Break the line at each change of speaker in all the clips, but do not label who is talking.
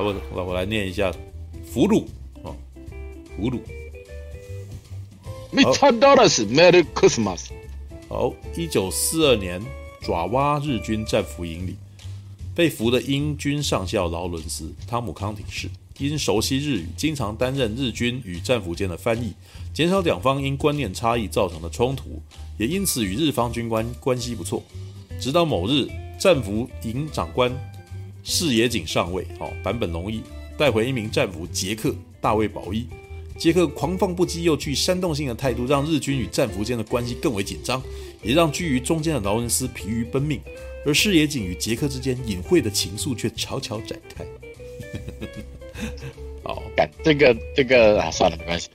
来我我我来念一下，俘虏啊，俘
虏。Merry Christmas。
好，一九四二年，爪哇日军战俘营里，被俘的英军上校劳伦斯·汤姆康廷士，因熟悉日语，经常担任日军与战俘间的翻译，减少两方因观念差异造成的冲突，也因此与日方军官关系不错。直到某日，战俘营长官矢野井上尉，哦，坂本龙一带回一名战俘杰克·大卫·保一。杰克狂放不羁又具煽动性的态度，让日军与战俘间的关系更为紧张，也让居于中间的劳伦斯疲于奔命。而视野井与杰克之间隐晦的情愫却悄悄展开。好，
干这个这个啊，算了，没关系，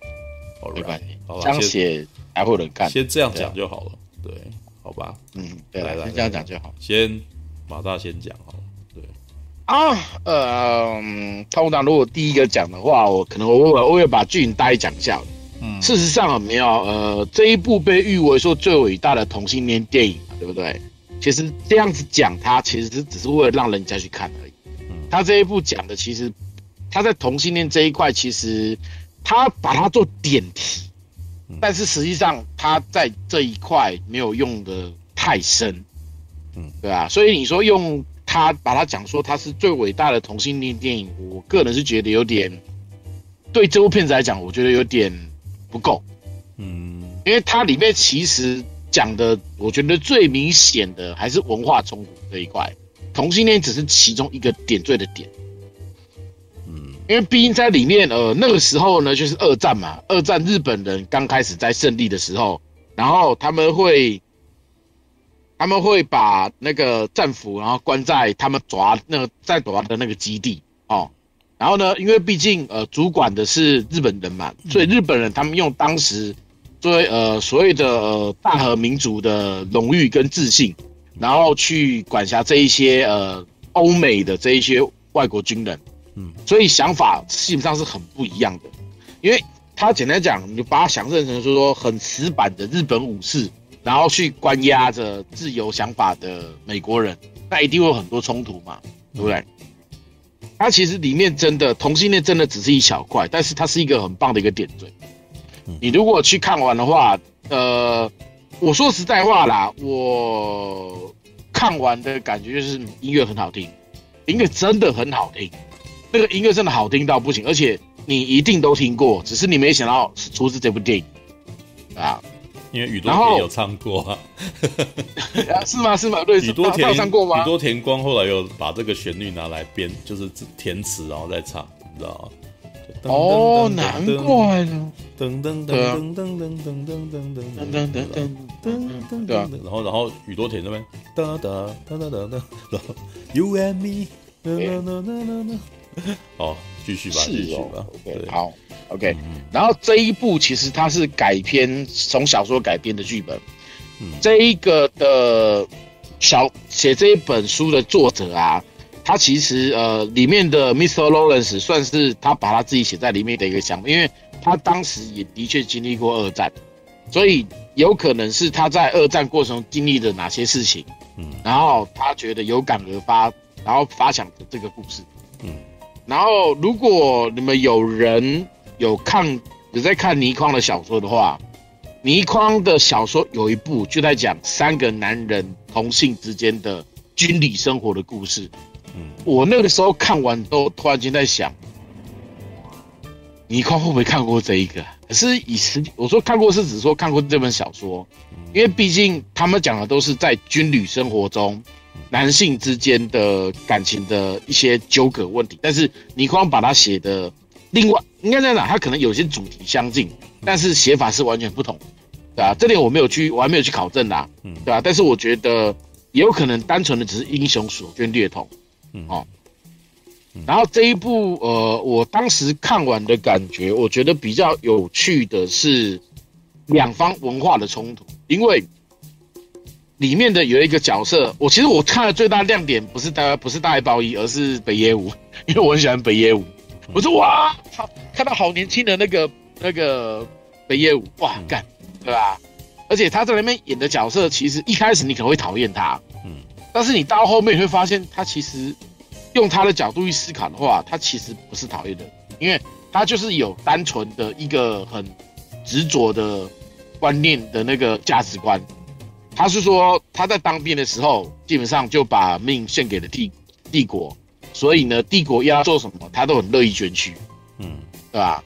没关系，好吧，这样写还会有人看，
先这样讲就好了，对，好吧，
嗯，对，来来，先这样讲就好，
先马大先讲好了。
啊，呃，通常如果第一个讲的话，我可能我我我会把剧情大概讲一下。嗯，事实上没有，呃，这一部被誉为说最伟大的同性恋电影，对不对？其实这样子讲，它其实只是为了让人家去看而已。嗯，他这一部讲的其实他在同性恋这一块，其实他把它做点题，但是实际上他在这一块没有用的太深。嗯，对啊，所以你说用。他把他讲说他是最伟大的同性恋电影，我个人是觉得有点，对这部片子来讲，我觉得有点不够，嗯，因为它里面其实讲的，我觉得最明显的还是文化冲突这一块，同性恋只是其中一个点缀的点，嗯，因为毕竟在里面，呃，那个时候呢，就是二战嘛，二战日本人刚开始在胜利的时候，然后他们会。他们会把那个战俘，然后关在他们抓那个在抓的那个基地哦。然后呢，因为毕竟呃主管的是日本人嘛，所以日本人他们用当时作为呃所谓的呃大和民族的荣誉跟自信，然后去管辖这一些呃欧美的这一些外国军人，嗯，所以想法基本上是很不一样的。因为他简单讲，你就把它想象成说说很死板的日本武士。然后去关押着自由想法的美国人，那一定会有很多冲突嘛，对不对？它其实里面真的同性恋真的只是一小块，但是它是一个很棒的一个点缀。你如果去看完的话，呃，我说实在话啦，我看完的感觉就是音乐很好听，音乐真的很好听，那个音乐真的好听到不行，而且你一定都听过，只是你没想到是出自这部电影啊。
因为宇多田有唱过 啊，
是吗？是吗？对，宇多田唱过吗？
宇多田光后来又把这个旋律拿来编，就是填词然后再唱，你知道吗？
哦，难怪呢。
噔噔噔噔噔噔噔噔噔噔噔噔噔噔，然后然后宇多田那边哒哒哒哒哒哒，然后 You and me，好，继续吧，继续吧，
对，好。OK，然后这一部其实它是改编从小说改编的剧本，嗯，这一个的小写这一本书的作者啊，他其实呃里面的 Mr. Lawrence 算是他把他自己写在里面的一个想法，因为他当时也的确经历过二战，所以有可能是他在二战过程中经历了哪些事情，嗯，然后他觉得有感而发，然后发想的这个故事，嗯，然后如果你们有人。有看有在看倪匡的小说的话，倪匡的小说有一部就在讲三个男人同性之间的军旅生活的故事。嗯，我那个时候看完都突然间在想，倪匡会不会看过这一个？可是以实际我说看过是指说看过这本小说，因为毕竟他们讲的都是在军旅生活中男性之间的感情的一些纠葛问题，但是倪匡把它写的。另外，应该这样讲，它可能有些主题相近，但是写法是完全不同，对吧？这点我没有去，我还没有去考证啦，嗯，对吧？但是我觉得也有可能单纯的只是英雄所见略同，嗯哦。然后这一部，呃，我当时看完的感觉，我觉得比较有趣的是两方文化的冲突，因为里面的有一个角色，我其实我看的最大亮点不是大不是大爱包一，而是北野武，因为我很喜欢北野武。我说哇，好看到好年轻的那个那个北野武，哇干，对吧？而且他在那边演的角色，其实一开始你可能会讨厌他，嗯，但是你到后面你会发现他其实用他的角度去思考的话，他其实不是讨厌的，因为他就是有单纯的一个很执着的观念的那个价值观。他是说他在当兵的时候，基本上就把命献给了帝帝国，所以呢，帝国要做什么，他都很乐意捐躯，嗯，对吧？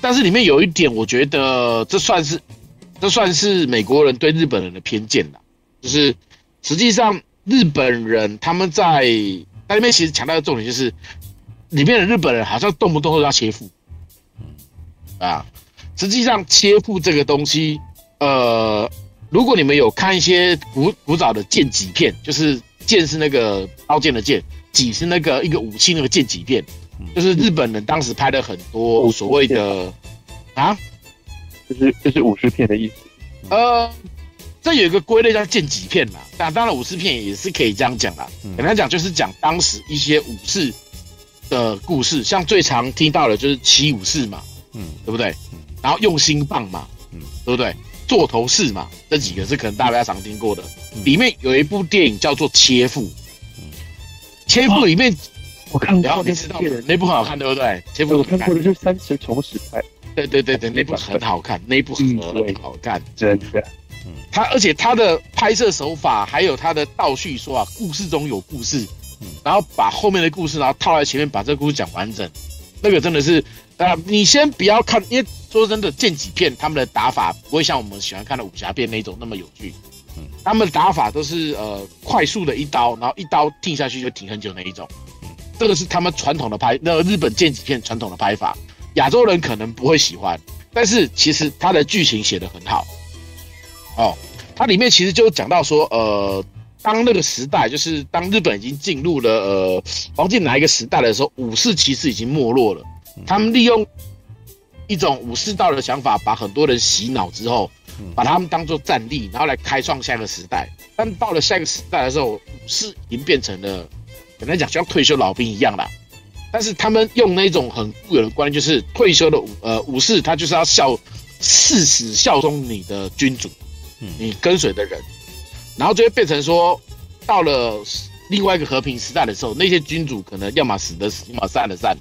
但是里面有一点，我觉得这算是，这算是美国人对日本人的偏见了。就是实际上日本人他们在那里面其实强调的重点就是，里面的日本人好像动不动都要切腹，啊，实际上切腹这个东西，呃，如果你们有看一些古古早的剑戟片，就是剑是那个刀剑的剑，戟是那个一个武器那个剑戟片。就是日本人当时拍的很多所谓的啊，
就是就是武士片的意思。
呃，这有一个归类叫剑戟片啦，但当然武士片也是可以这样讲啦。简单讲就是讲当时一些武士的故事，像最常听到的就是七武士嘛，嗯，对不对？然后用心棒嘛，嗯，对不对？座头市嘛，这几个是可能大家常听过的。里面有一部电影叫做《切腹》，切腹里面。
我看过，
你知道那部很好看，对不对？切腹
我看过的是《三十重史派》。
对对对对，那部很好看，那部很好看，
真的。
嗯，他而且他的拍摄手法，还有他的倒叙说啊，故事中有故事，然后把后面的故事，然后套在前面，把这个故事讲完整。那个真的是，啊，你先不要看，因为说真的，剑戟片他们的打法不会像我们喜欢看的武侠片那种那么有趣。嗯，他们的打法都是呃快速的一刀，然后一刀定下去就停很久那一种。这个是他们传统的拍，那个日本剑戟片传统的拍法，亚洲人可能不会喜欢，但是其实它的剧情写得很好。哦，它里面其实就讲到说，呃，当那个时代，就是当日本已经进入了呃黄金哪一个时代的时候，武士其实已经没落了。他们利用一种武士道的想法，把很多人洗脑之后，把他们当做战力，然后来开创下一个时代。但到了下一个时代的时候，武士已经变成了。简单讲，像退休老兵一样啦，但是他们用那种很固有的观念，就是退休的武呃武士，他就是要效誓死效忠你的君主，你跟随的人，然后就会变成说，到了另外一个和平时代的时候，那些君主可能要么死的死，要么散的散，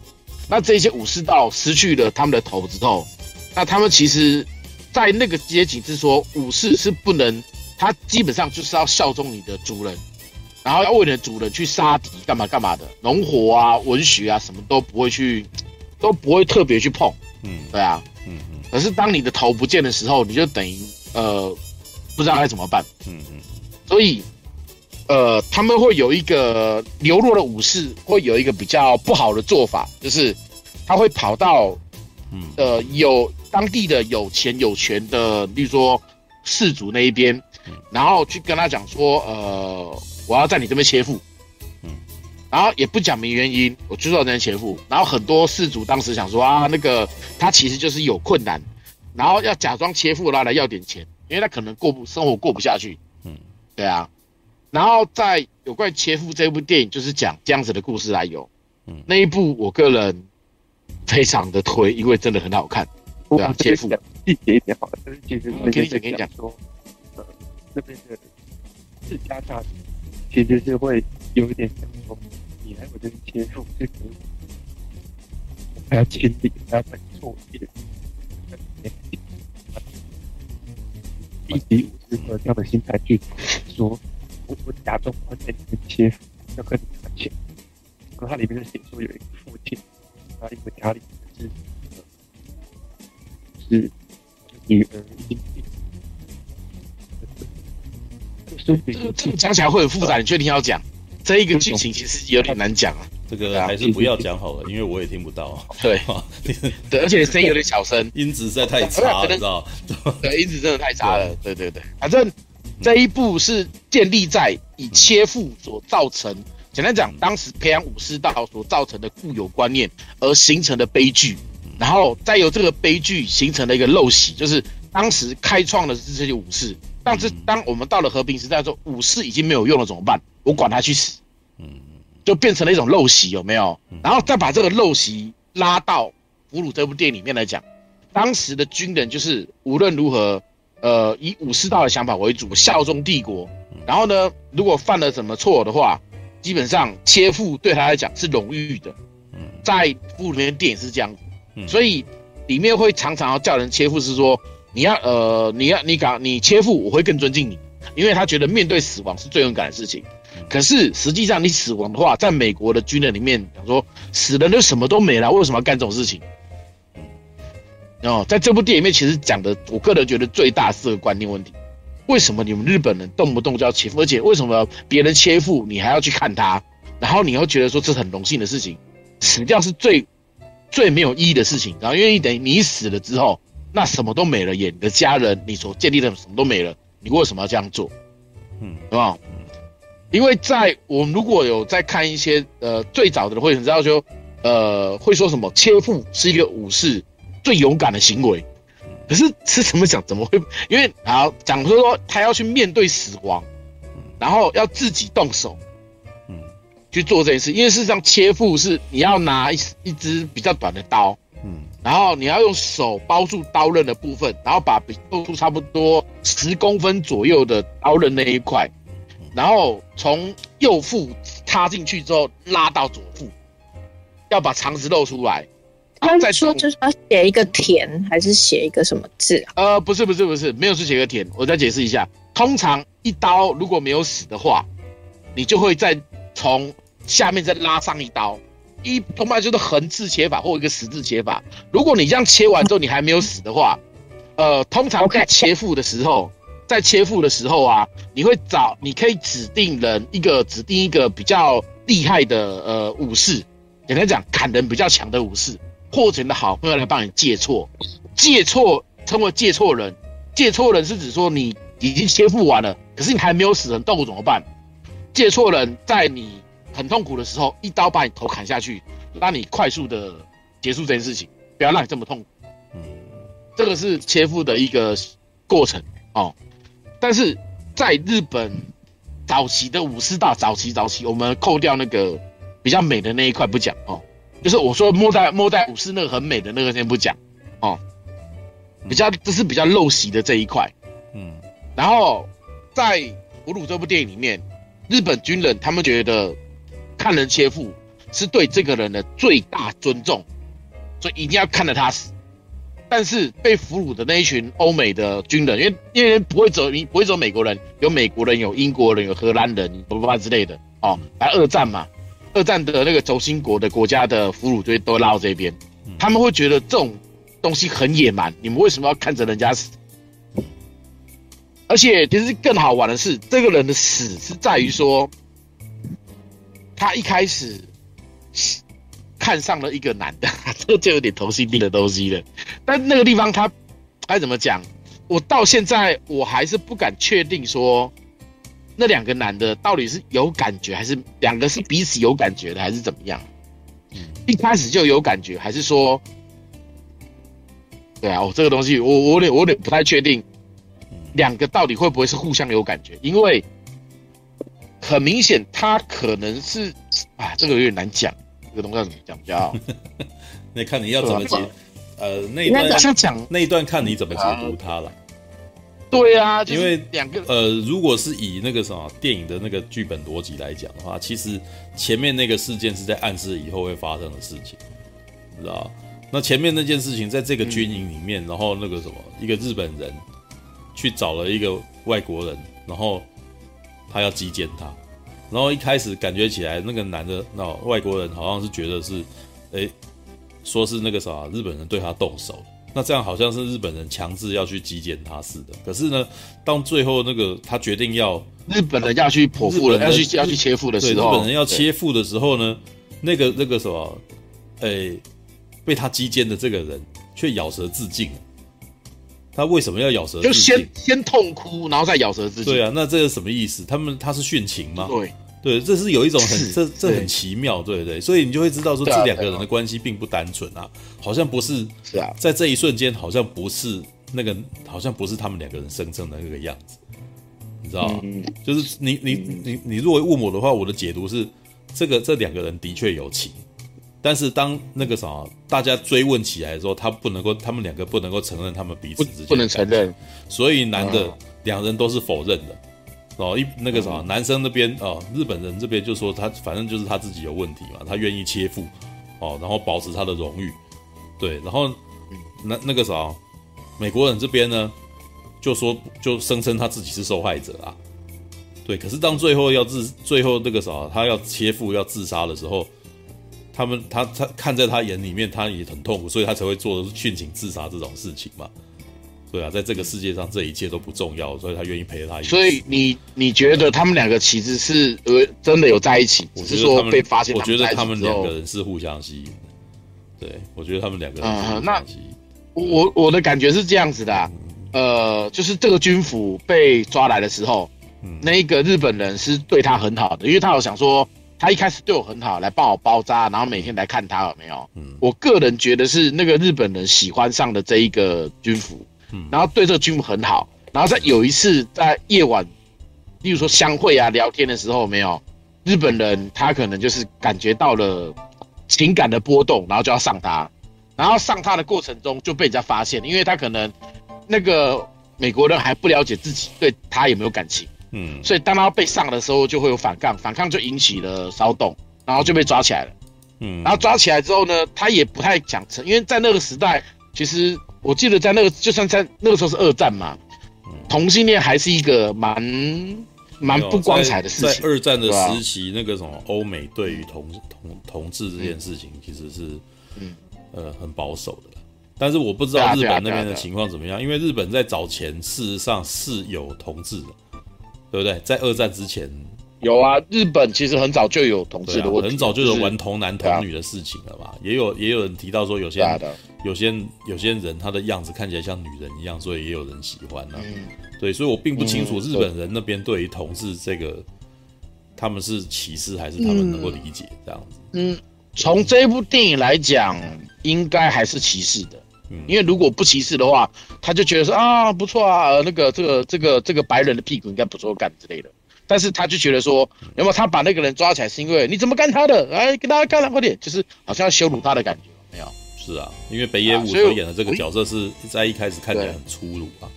那这些武士道失去了他们的头之后，那他们其实，在那个阶级是说，武士是不能，他基本上就是要效忠你的主人。然后要为你的主人去杀敌，干嘛干嘛的，农活啊、文学啊，什么都不会去，都不会特别去碰。嗯，对啊，嗯嗯。可是当你的头不见的时候，你就等于呃，不知道该怎么办。嗯嗯。所以，呃，他们会有一个流落的武士，会有一个比较不好的做法，就是他会跑到，嗯呃，有当地的有钱有权的，比如说氏族那一边，然后去跟他讲说，呃。我要在你这边切腹，嗯，然后也不讲明原因，我就知道在切腹。然后很多氏族当时想说啊，那个他其实就是有困难，然后要假装切腹，然后来要点钱，因为他可能过不生活过不下去，嗯，对啊。然后在有关切腹这部电影，就是讲这样子的故事来由，嗯，那一部我个人非常的推，因为真的很好看，对啊，切腹细节一点好了，但是其实我跟你讲，跟你讲。说，呃，这边的自家大族。其实是会有一点想说，你来我这边切腹是可以，还要清理，还要犯错一点，以及武士和这样的心态去说，我我假装我在里面切腹，要跟你谈钱。可它里面是写说有一个父亲，他因为家里是是女儿因病。这个讲起来会很复杂，你确定要讲？这一个剧情其实有点难讲啊。
这个还是不要讲好了，因为我也听不到。
对，对，而且声音有点小声，
音质实在太差了，知道？
对，音质真的太差了。对对对，反正这一步是建立在以切腹所造成，简单讲，当时培养武士道所造成的固有观念而形成的悲剧，然后再由这个悲剧形成了一个陋习，就是当时开创的是这些武士。但是，当我们到了和平时代的时候，武士已经没有用了，怎么办？我管他去死，嗯，就变成了一种陋习，有没有？然后再把这个陋习拉到《俘虏》这部电影里面来讲，当时的军人就是无论如何，呃，以武士道的想法为主，效忠帝国。然后呢，如果犯了什么错的话，基本上切腹对他来讲是荣誉的。嗯，在部里面电影是这样子，嗯、所以里面会常常要叫人切腹，是说你要呃你要你敢你切腹，我会更尊敬你，因为他觉得面对死亡是最勇敢的事情。嗯、可是实际上你死亡的话，在美国的军人里面讲说，死人就什么都没了，为什么要干这种事情？哦，在这部电影里面，其实讲的，我个人觉得最大是个观念问题。为什么你们日本人动不动就要切腹？而且为什么别人切腹，你还要去看他？然后你又觉得说这是很荣幸的事情？死掉是最最没有意义的事情。然后因为等于你死了之后，那什么都没了，也你的家人，你所建立的什么都没了，你为什么要这样做？嗯，对吧？因为在我们如果有在看一些呃最早的会，你知道就呃会说什么切腹是一个武士。最勇敢的行为，可是 是怎么讲？怎么会？因为好讲说说他要去面对死亡，然后要自己动手，嗯，去做这件事。因为事实上切腹是你要拿一一支比较短的刀，嗯，然后你要用手包住刀刃的部分，然后把露出差不多十公分左右的刀刃那一块，然后从右腹插进去之后拉到左腹，要把肠子露出来。
他在说就是要写一个田，还是写一个什么字啊？
呃，不是不是不是，没有是写个田。我再解释一下，通常一刀如果没有死的话，你就会再从下面再拉上一刀，一通常就是横字切法或一个十字切法。如果你这样切完之后你还没有死的话，呃，通常在切腹的时候，在切腹的时候啊，你会找你可以指定人一个指定一个比较厉害的呃武士，简单讲砍人比较强的武士。或者你的好朋友来帮你借错，借错称为借错人，借错人是指说你已经切腹完了，可是你还没有死，很痛苦怎么办？借错人在你很痛苦的时候，一刀把你头砍下去，让你快速的结束这件事情，不要让你这么痛苦。嗯，这个是切腹的一个过程哦。但是在日本早期的武士道，早期早期，我们扣掉那个比较美的那一块不讲哦。就是我说末代末代武士那个很美的那个先不讲哦，比较这是比较陋习的这一块，嗯，然后在俘虏这部电影里面，日本军人他们觉得看人切腹是对这个人的最大尊重，所以一定要看着他死。但是被俘虏的那一群欧美的军人，因为因为不会走，你不会走美国人，有美国人，有英国人，有荷兰人，不不之类的哦，来二战嘛。二战的那个轴心国的国家的俘虏队都拉到这边，他们会觉得这种东西很野蛮，你们为什么要看着人家死？而且其实更好玩的是，这个人的死是在于说，他一开始看上了一个男的，这就有点同性恋的东西了。但那个地方他该怎么讲？我到现在我还是不敢确定说。那两个男的到底是有感觉，还是两个是彼此有感觉的，还是怎么样？嗯，一开始就有感觉，还是说，对啊，我这个东西我我有点我有点不太确定，两个到底会不会是互相有感觉？因为很明显他可能是啊，这个有点难讲，这个东西要怎么讲比较好？
那看你要怎么解，呃，那一段
先讲
那一段，看你怎么解读它了。
对啊，
因为两个呃，如果是以那个什么电影的那个剧本逻辑来讲的话，其实前面那个事件是在暗示以后会发生的事情，你知道？那前面那件事情在这个军营里面，然后那个什么一个日本人去找了一个外国人，然后他要击奸他，然后一开始感觉起来那个男的那外国人好像是觉得是，哎，说是那个啥日本人对他动手。那这样好像是日本人强制要去击剑他似的，可是呢，当最后那个他决定要
日本人要去剖腹了，要去要去切腹的时候，
日本人要切腹的时候呢，那个那个什么，诶、欸，被他击歼的这个人却咬舌自尽。他为什么要咬舌自尽？就
先先痛哭，然后再咬舌自尽。
对啊，那这是什么意思？他们他是殉情吗？
对。
对，这是有一种很这这很奇妙，对不对？所以你就会知道说这两个人的关系并不单纯啊，好像不是是啊，在这一瞬间好像不是那个，好像不是他们两个人生成的那个样子，你知道吗？就是你你你你如果问我的话，我的解读是这个这两个人的确有情，但是当那个啥大家追问起来的时候，他不能够，他们两个不能够承认他们彼此之间
不能承认，
所以男的两人都是否认的。哦，一那个啥，男生那边哦，日本人这边就说他反正就是他自己有问题嘛，他愿意切腹哦，然后保持他的荣誉，对，然后那那个啥，美国人这边呢就说就声称他自己是受害者啊，对，可是当最后要自最后那个啥，他要切腹要自杀的时候，他们他他看在他眼里面，他也很痛苦，所以他才会做殉情自杀这种事情嘛。对啊，在这个世界上，这一切都不重要，所以他愿意陪他一起。
所以你你觉得他们两个其实是呃真的有在一起，只是说被发现。
我觉得他们两个人是互相吸引的。对，我觉得他们两个人是互相吸引。那
我我的感觉是这样子的、啊，呃，就是这个军服被抓来的时候，嗯、那一个日本人是对他很好的，因为他有想说，他一开始对我很好，来帮我包扎，然后每天来看他有没有。嗯，我个人觉得是那个日本人喜欢上的这一个军服。然后对这个军服很好，然后在有一次在夜晚，例如说相会啊、聊天的时候，没有？日本人他可能就是感觉到了情感的波动，然后就要上他，然后上他的过程中就被人家发现，因为他可能那个美国人还不了解自己对他有没有感情，嗯，所以当他被上的时候就会有反抗，反抗就引起了骚动，然后就被抓起来了，嗯，然后抓起来之后呢，他也不太讲成，因为在那个时代其实。我记得在那个，就算在那个时候是二战嘛，同性恋还是一个蛮蛮不光彩的事情。
在二战的时期，那个什么欧美对于同同同志这件事情，其实是嗯呃很保守的。但是我不知道日本那边的情况怎么样，因为日本在早前事实上是有同志的，对不对？在二战之前。
有啊，日本其实很早就有同志的问题，
啊、很早就有玩童男童女的事情了嘛。也有也有人提到说，有些有些有些人他的样子看起来像女人一样，所以也有人喜欢呢、啊。嗯、对，所以我并不清楚日本人那边对于同志这个，嗯、他们是歧视还是他们能够理解这样子。
嗯，从这一部电影来讲，应该还是歧视的。嗯，因为如果不歧视的话，他就觉得说啊不错啊，那个这个这个这个白人的屁股应该不错干之类的。但是他就觉得说，有没有他把那个人抓起来是因为你怎么干他的？哎跟大家干了快点，就是好像要羞辱他的感觉，没有？
是啊，因为北野武所演的这个角色是在一开始看起来很粗鲁啊，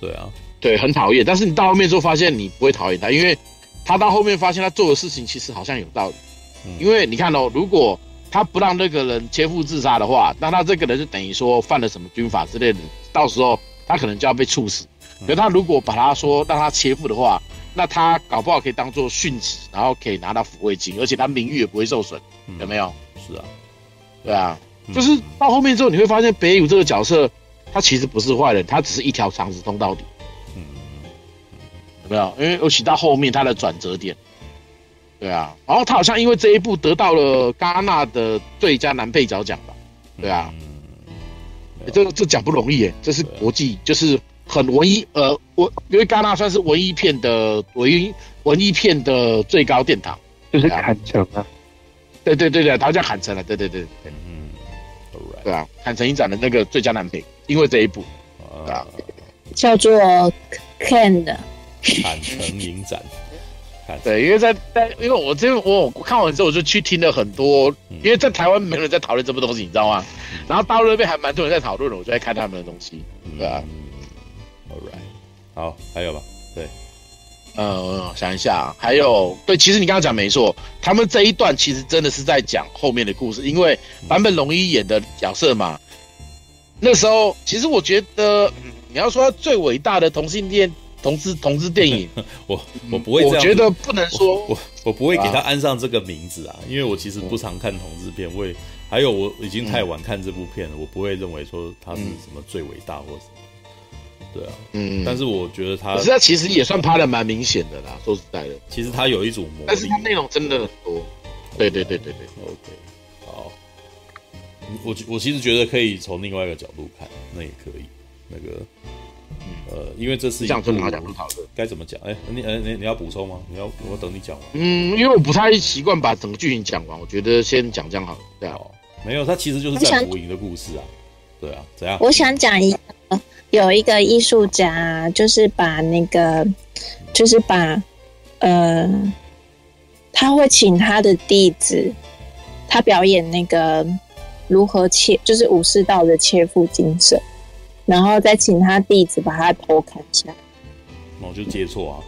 对啊，
对，很讨厌。但是你到后面之后发现你不会讨厌他，因为他到后面发现他做的事情其实好像有道理。因为你看哦，如果他不让那个人切腹自杀的话，那他这个人就等于说犯了什么军法之类的，到时候他可能就要被处死。可他如果把他说让他切腹的话，那他搞不好可以当做殉职，然后可以拿到抚慰金，而且他名誉也不会受损，有没有？
是啊，
对啊，就是到后面之后你会发现北野武这个角色，他其实不是坏人，他只是一条肠子通到底，嗯，有没有？因为尤其到后面他的转折点，对啊，然后他好像因为这一部得到了戛纳的最佳男配角奖吧，对啊，这这奖不容易耶，这是国际，就是。很文艺，呃，我因为戛纳算是文艺片的文艺文艺片的最高殿堂，
就是坎城啊，
对对对对，他叫坎城了，对对对对，嗯，对啊，坦城影展的那个最佳男配，因为这一部，啊，
叫做 Ken 的
坦城影展，
对，因为在在，因为我这我我看完之后我就去听了很多，因为在台湾没人在讨论这部东西，你知道吗？然后大陆那边还蛮多人在讨论的，我就在看他们的东西，对啊。
Alright，好，还有吧？对，
呃，想一下，还有，对，其实你刚刚讲没错，他们这一段其实真的是在讲后面的故事，因为坂本龙一演的角色嘛，那时候其实我觉得，你要说最伟大的同性恋同志同志电影，
我我不会
我觉得不能说，
我我，我不会给他安上这个名字啊，因为我其实不常看同志片，我也还有我已经太晚看这部片了，我不会认为说他是什么最伟大或什么。对啊，嗯，但是我觉得他，
可是他其实也算拍的蛮明显的啦。说实在的，
其实他有一组魔力，
但是他内容真的很多。对对对对对
，OK，好。我我其实觉得可以从另外一个角度看，那也可以。那个，呃，因为这是
讲从哪个角度讨论？
该怎么讲？哎，你呃你你要补充吗？你要我等你讲完。
嗯，因为我不太习惯把整个剧情讲完，我觉得先讲这样好了。对啊，
没有，他其实就是战俘营的故事啊。对啊，怎样？
我想讲一个。有一个艺术家，就是把那个，就是把，呃，他会请他的弟子，他表演那个如何切，就是武士道的切腹精神，然后再请他弟子把他头砍下来。
那我就接错啊。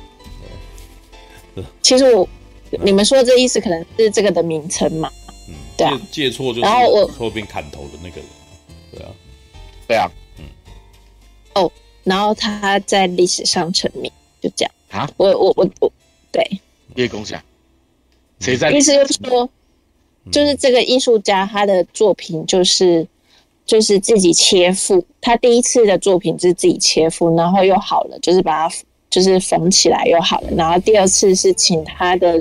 其实我你们说的这意思可能是这个的名称嘛？
嗯，
对啊
借借错就是
然后我
后边砍头的那个人，对啊，
对啊，
然后他在历史上成名，就这样。
啊，
我我我我，对，
叶公侠，谁在？
意思就是说，就是这个艺术家他的作品就是就是自己切腹，他第一次的作品是自己切腹，然后又好了，就是把它就是缝起来又好了，然后第二次是请他的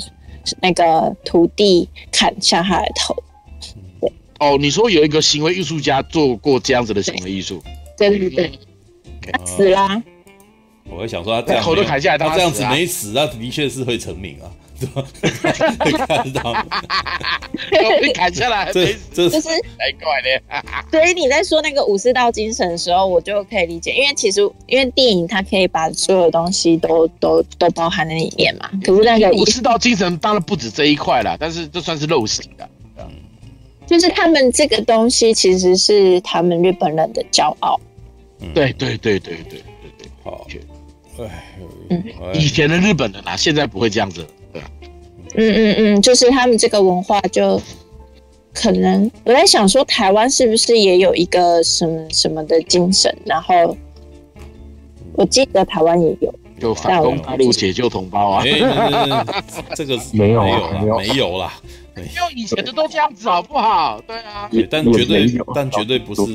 那个徒弟砍下他的头。
哦，你说有一个行为艺术家做过这样子的行为艺术，
对对对，他死啦。
我会想说他这样
头都砍下来
他这样子
他死啊
没死，他的确是会成名啊，对吧？会看到
都被砍下
来
还这
这
就是
太怪了。
所以你在说那个武士道精神的时候，我就可以理解，因为其实因为电影它可以把所有东西都都都包含在里面嘛。可是那个
武士道精神当然不止这一块啦，但是这算是陋习的。
嗯就是他们这个东西其实是他们日本人的骄傲。
对对对对对对对，
好，哎，
嗯
哎
以前的日本人啊，现在不会这样子，对吧？
嗯嗯嗯，就是他们这个文化就可能我在想说，台湾是不是也有一个什么什么的精神？然后我记得台湾也有。
就反攻大陆解救同胞啊！
这个是
没有
没
啊
有啦，
没
没有啦，
因为以前的都这样子，好不好？对啊，
对但
绝对
但绝对不是，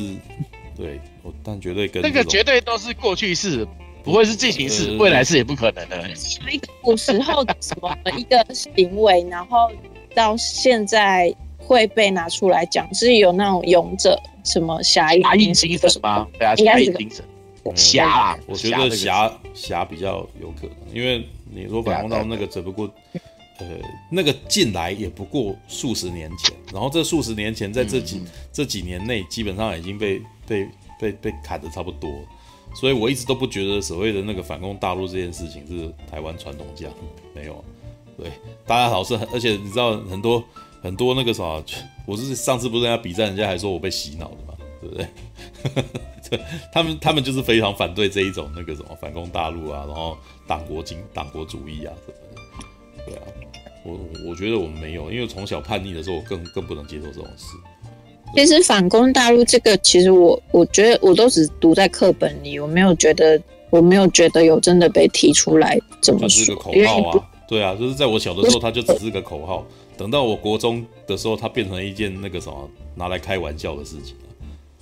对，我但绝对跟那个
绝对都是过去式，不会是进行式，
呃
未来式也不可能的。
有一个古时候的什么一个行为，然后到现在会被拿出来讲，是有那种勇者什么侠
侠义
义
精神吗？对啊，
侠
义精神，
嗯
侠啊，
我觉得侠侠比较有可能，因为你说反攻到那个只不过，呃，那个进来也不过数十年前，然后这数十年前在这几、
嗯
这几年内，基本上已经被被被被砍得差不多，所以我一直都不觉得所谓的那个反攻大陆这件事情是台湾传统价，没有，对，大家老是，而且你知道很多很多那个啥，我是上次不是跟人家比赛，人家还说我被洗脑的嘛，对不对？他们他们就是非常反对这一种那个什么反攻大陆啊，然后党国经党国主义啊什么的，对啊，我我觉得我们没有，因为从小叛逆的时候，我更更不能接受这种事。
其实反攻大陆这个，其实我我觉得我都只读在课本里，我没有觉得我没有觉得有真的被提出来怎
么是个，口号啊，对啊，就是在我小的时候，它就只是个口号，等到我国中的时候，它变成一件那个什么拿来开玩笑的事情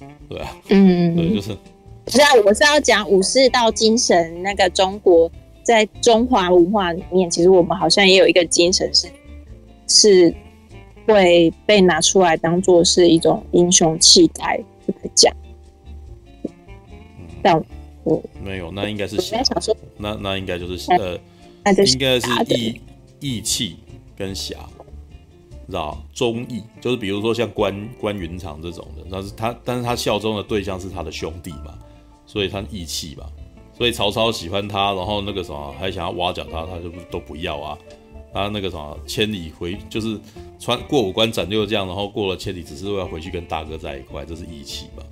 了，对啊，
嗯，
对，就是
不是啊，我是要讲武士道精神。那个中国在中华文化里面，其实我们好像也有一个精神是是会被拿出来当做是一种英雄气概来讲。但我
没有，那应该是
我想说，
那那应该就是呃。
那就是
应该是义义气跟侠，知道忠义，就是比如说像关关云长这种的，那是他，但是他效忠的对象是他的兄弟嘛，所以他义气嘛，所以曹操喜欢他，然后那个什么还想要挖角他，他就都不要啊，他那个什么千里回就是穿过五关斩六将，然后过了千里，只是为了回去跟大哥在一块，这是义气嘛，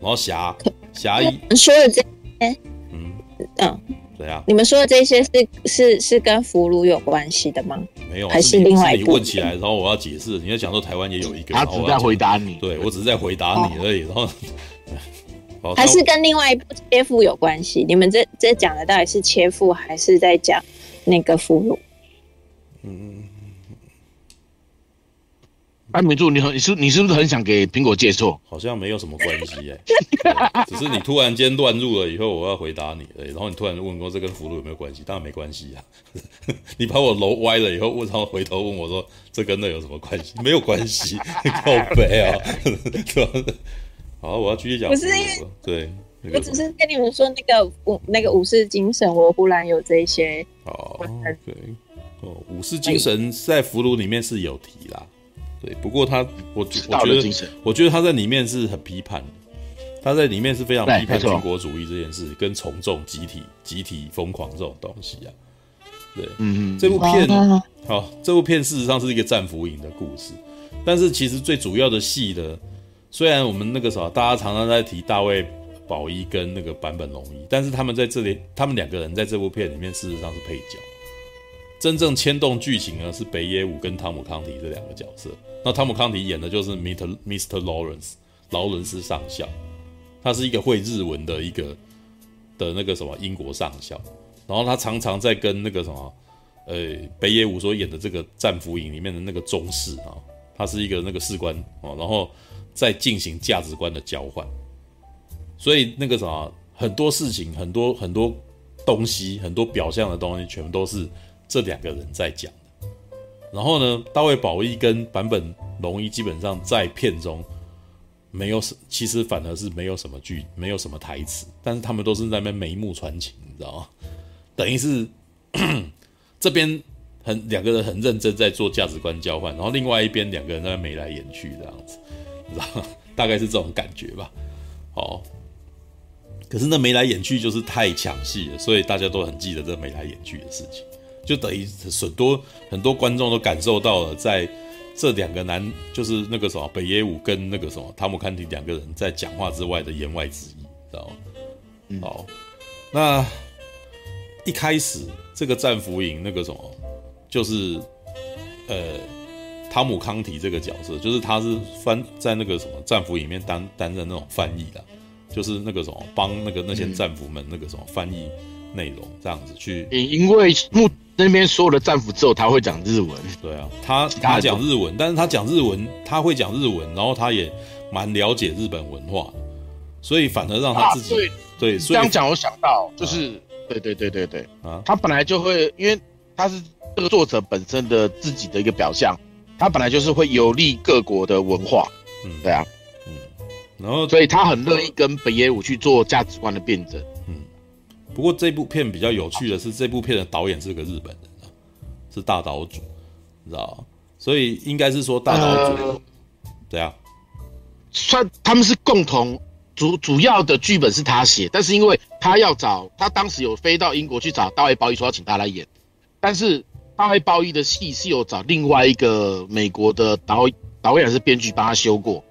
然后侠侠义，
你说的这
嗯
嗯，
怎样？
你们说的这些是是是跟俘虏有关系的吗？
没有，
还是另外一部
是你问起来，然后我要解释。你要讲说台湾也有一个，
他只在
然后我要
回答你。
对我只是在回答你而已。然后，好
还是跟另外一部切腹有关系？你们这这讲的到底是切腹，还是在讲那个俘虏？
安明柱，你很你是你是不是很想给苹果借错？
好像没有什么关系哎、对 只是你突然间乱入了以后，我要回答你而已，然后你突然问我这跟俘虏有没有关系？当然没关系啊。你把我楼歪了以后，然后回头问我说这跟那有什么关系？没有关系，靠北啊。对吧好，我要继续讲
不是
因为对，那个
我只是跟你们说那个武那个武士精神，我忽然有这些。
哦，对，哦，武士精神在俘虏里面是有提啦，对，不过他我我觉得我觉得他在里面是很批判的，他在里面是非常批判军国主义这件事，跟从众、集体、集体疯狂这种东西啊。对，
嗯嗯，
这部片
哦
好，这部片事实上是一个战俘营的故事，但是其实最主要的戏的，虽然我们那个啥，大家常常在提大卫宝一跟那个坂本龙一，但是他们在这里，他们两个人在这部片里面事实上是配角。真正牵动剧情呢是北野武跟汤姆康迪这两个角色。那汤姆康迪演的就是 Mr. Mr. Lawrence 劳伦斯上校，他是一个会日文的一个的那个什么英国上校，然后他常常在跟那个什么，呃，北野武所演的这个战俘营里面的那个中士啊，他是一个那个士官啊，然后在进行价值观的交换，所以那个什么很多事情，很多很多东西，很多表象的东西，全部都是这两个人在讲的。然后呢，大卫保一跟坂本龙一基本上在片中。没有什，其实反而是没有什么剧，没有什么台词，但是他们都是在那边眉目传情，你知道吗？等于是 这边很两个人很认真在做价值观交换，然后另外一边两个人在眉来眼去这样子，你知道？大概是这种感觉吧。哦，可是那眉来眼去就是太抢戏了，所以大家都很记得这眉来眼去的事情，就等于很多很多观众都感受到了在。这两个男就是那个什么北野武跟那个什么汤姆康提两个人在讲话之外的言外之意，知道吗？嗯、好，那一开始这个战俘营那个什么，就是呃汤姆康提这个角色，就是他是翻在那个什么战俘营里面担担任那种翻译的，就是那个什么帮那个那些战俘们那个什么翻译内容这样子去，
因为目。那边所有的战俘之后，他会讲日文。
对啊，他他讲日文，但是他讲日文，他会讲日文，然后他也蛮了解日本文化，所以反而让他自己、啊、对，对所以
这样讲，我想到就是，啊、对对对对对啊，他本来就会，因为他是这个作者本身的自己的一个表象，他本来就是会游历各国的文化，嗯，对啊，嗯，然后所以他很乐意跟北野武去做价值观的辩证。
不过这部片比较有趣的是，这部片的导演是个日本人啊，是大岛主，你知道吗？所以应该是说大岛渚怎样？
算他们是共同主主要的剧本是他写，但是因为他要找他当时有飞到英国去找大卫鲍伊，说要请他来演，但是大卫鲍伊的戏是有找另外一个美国的导导演是编剧帮他修过，嗯。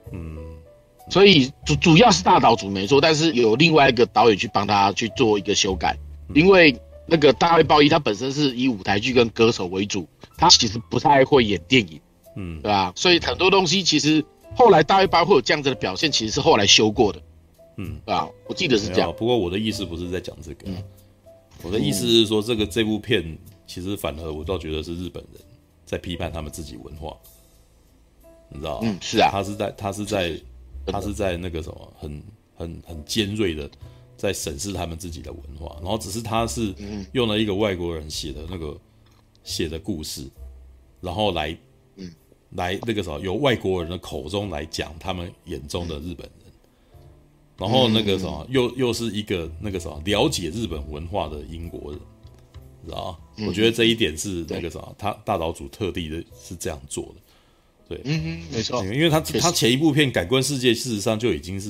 所以主主要是大岛主没错，但是有另外一个导演去帮他去做一个修改，因为那个大卫鲍伊他本身是以舞台剧跟歌手为主，他其实不太会演电影，嗯，对吧？所以很多东西其实后来大卫鲍伊会有这样子的表现，其实是后来修过的，嗯，啊，我记得是这样。
不过我的意思不是在讲这个，嗯、我的意思是说这个这部片其实反而我倒觉得是日本人在批判他们自己文化，你知道吗？
嗯，是啊，
他是在他是在。他是在那个什么，很很很尖锐的在审视他们自己的文化，然后只是他是用了一个外国人写的那个写的故事，然后来来那个什么，由外国人的口中来讲他们眼中的日本人，然后那个什么又又是一个那个什么了解日本文化的英国人，知道吗？我觉得这一点是那个什么，他大岛渚特地的是这样做的。对，嗯哼，没错，因为他他前一部片《感官世界》事实上就已经是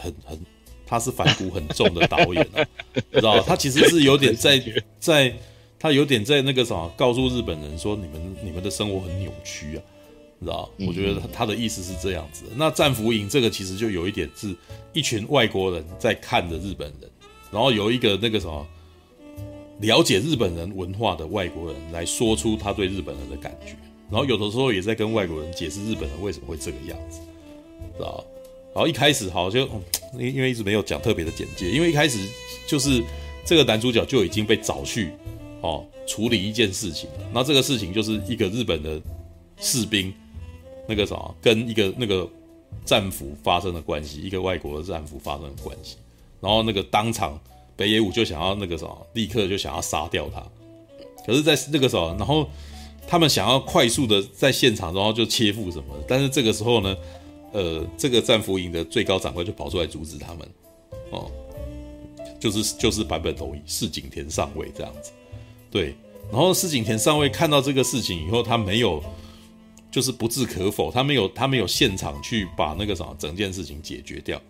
很很，他是反骨很重的导演了，知道他其实是有点 在在，他有点在那个什么，告诉日本人说，你们你们的生活很扭曲啊，知道我觉得他他的意思是这样子。那战俘营这个其实就有一点是一群外国人在看着日本人，然后有一个那个什么了解日本人文化的外国人来说出他对日本人的感觉。然后有的时候也在跟外国人解释日本人为什么会这个样子，知道？然后一开始好像因因为一直没有讲特别的简介，因为一开始就是这个男主角就已经被找去哦处理一件事情，那这个事情就是一个日本的士兵那个啥跟一个那个战俘发生的关系，一个外国的战俘发生的关系，然后那个当场北野武就想要那个啥立刻就想要杀掉他，可是在那个时候，然后。他们想要快速的在现场，然后就切腹什么，但是这个时候呢，呃，这个战俘营的最高长官就跑出来阻止他们，哦，就是就是版本龙一柿井田上尉这样子，对，然后市井田上尉看到这个事情以后，他没有就是不置可否，他没有他没有现场去把那个什么整件事情解决掉。